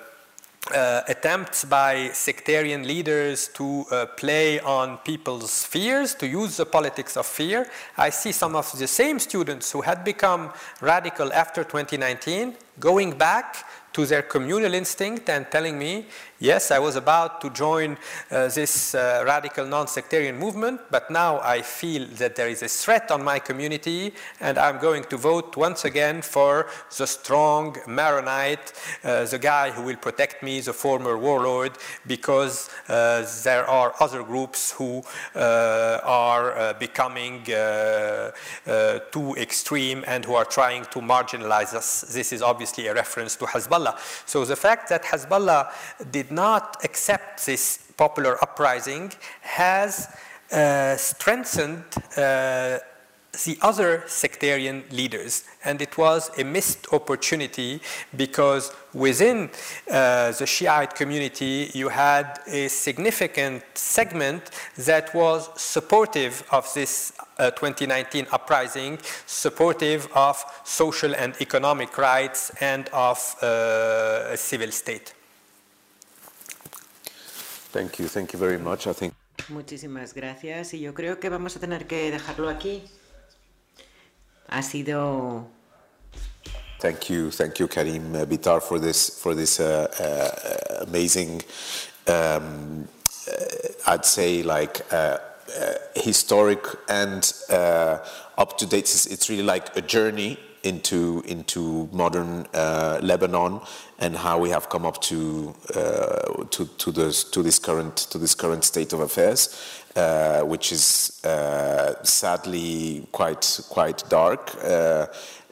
uh, attempts by sectarian leaders to uh, play on people's fears, to use the politics of fear. I see some of the same students who had become radical after 2019 going back to their communal instinct and telling me, yes, I was about to join uh, this uh, radical non-sectarian movement, but now I feel that there is a threat on my community and I'm going to vote once again for the strong Maronite, uh, the guy who will protect me, the former warlord, because uh, there are other groups who uh, are uh, becoming too extreme and who are trying to marginalize us. This is obviously a reference to Hezbollah. So the fact that Hezbollah did not accept this popular uprising has uh, strengthened uh, the other sectarian leaders. And it was a missed opportunity because within uh, the Shiite community, you had a significant segment that was supportive of this uh, 2019 uprising, supportive of social and economic rights and of uh, a civil state. Thank you, thank you very much. I think. Muchísimas gracias y yo creo que vamos a tener que dejarlo aquí. Ha sido Thank you, thank you, Karim uh, Bitar, for this for this uh, uh, amazing. Um, uh, I'd say like uh, uh, historic and up to date. It's, it's, really like a journey into into modern Lebanon and how we have come up to to to this to this current to this current state of affairs, which is sadly quite quite dark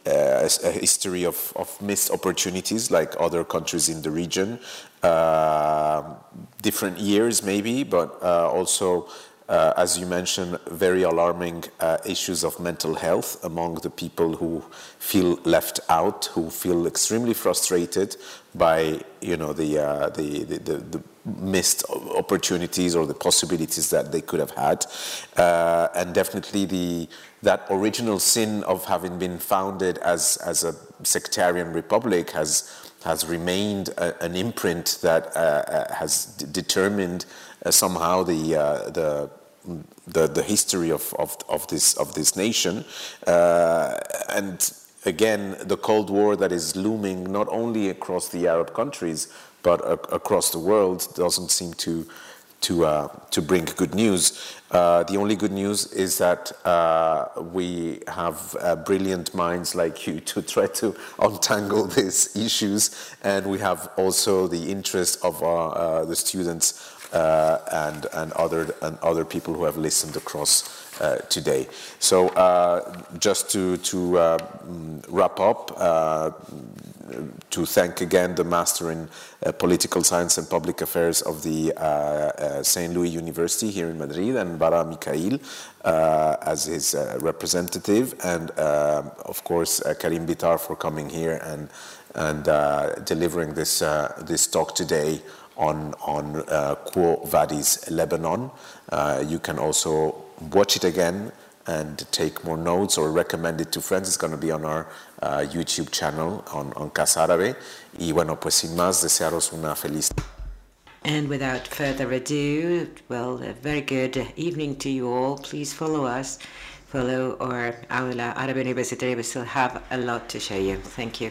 uh, a history of, of, missed opportunities like other countries in the region. Uh, different years, maybe, but uh, also, uh, as you mentioned, very alarming uh, issues of mental health among the people who feel left out, who feel extremely frustrated by, you know, the, uh, the, the, the, the missed opportunities or the possibilities that they could have had, and definitely the that original sin of having been founded as, as a sectarian republic has, has remained a, an imprint that uh, uh has determined uh, somehow the, uh, the, the, the, history of, of, of, this, of this nation. Uh, and again, the Cold War that is looming not only across the Arab countries, but across the world doesn't seem to to, uh, to bring good news. Uh, the only good news is that uh, we have uh, brilliant minds like you to try to untangle these issues, and we have also the interest of uh, the students uh, and, and, other, and other people who have listened across today. So, just to, to mm, wrap up, to thank again the Master in uh, Political Science and Public Affairs of the uh, uh, St. Louis University here in Madrid, and Barah Mikaïl uh, as his uh, representative, and of course Karim Bitar for coming here and and delivering this this talk today on on Quo Vadis Lebanon. you can also watch it again and take more notes or recommend it to friends. It's going to be on our uh, YouTube channel on, on Casa Árabe. Y bueno, pues sin más, desearos una feliz. And without further ado, well, a very good evening to you all. Please follow us, follow our Aula Árabe Universitaria. We still have a lot to show you. Thank you.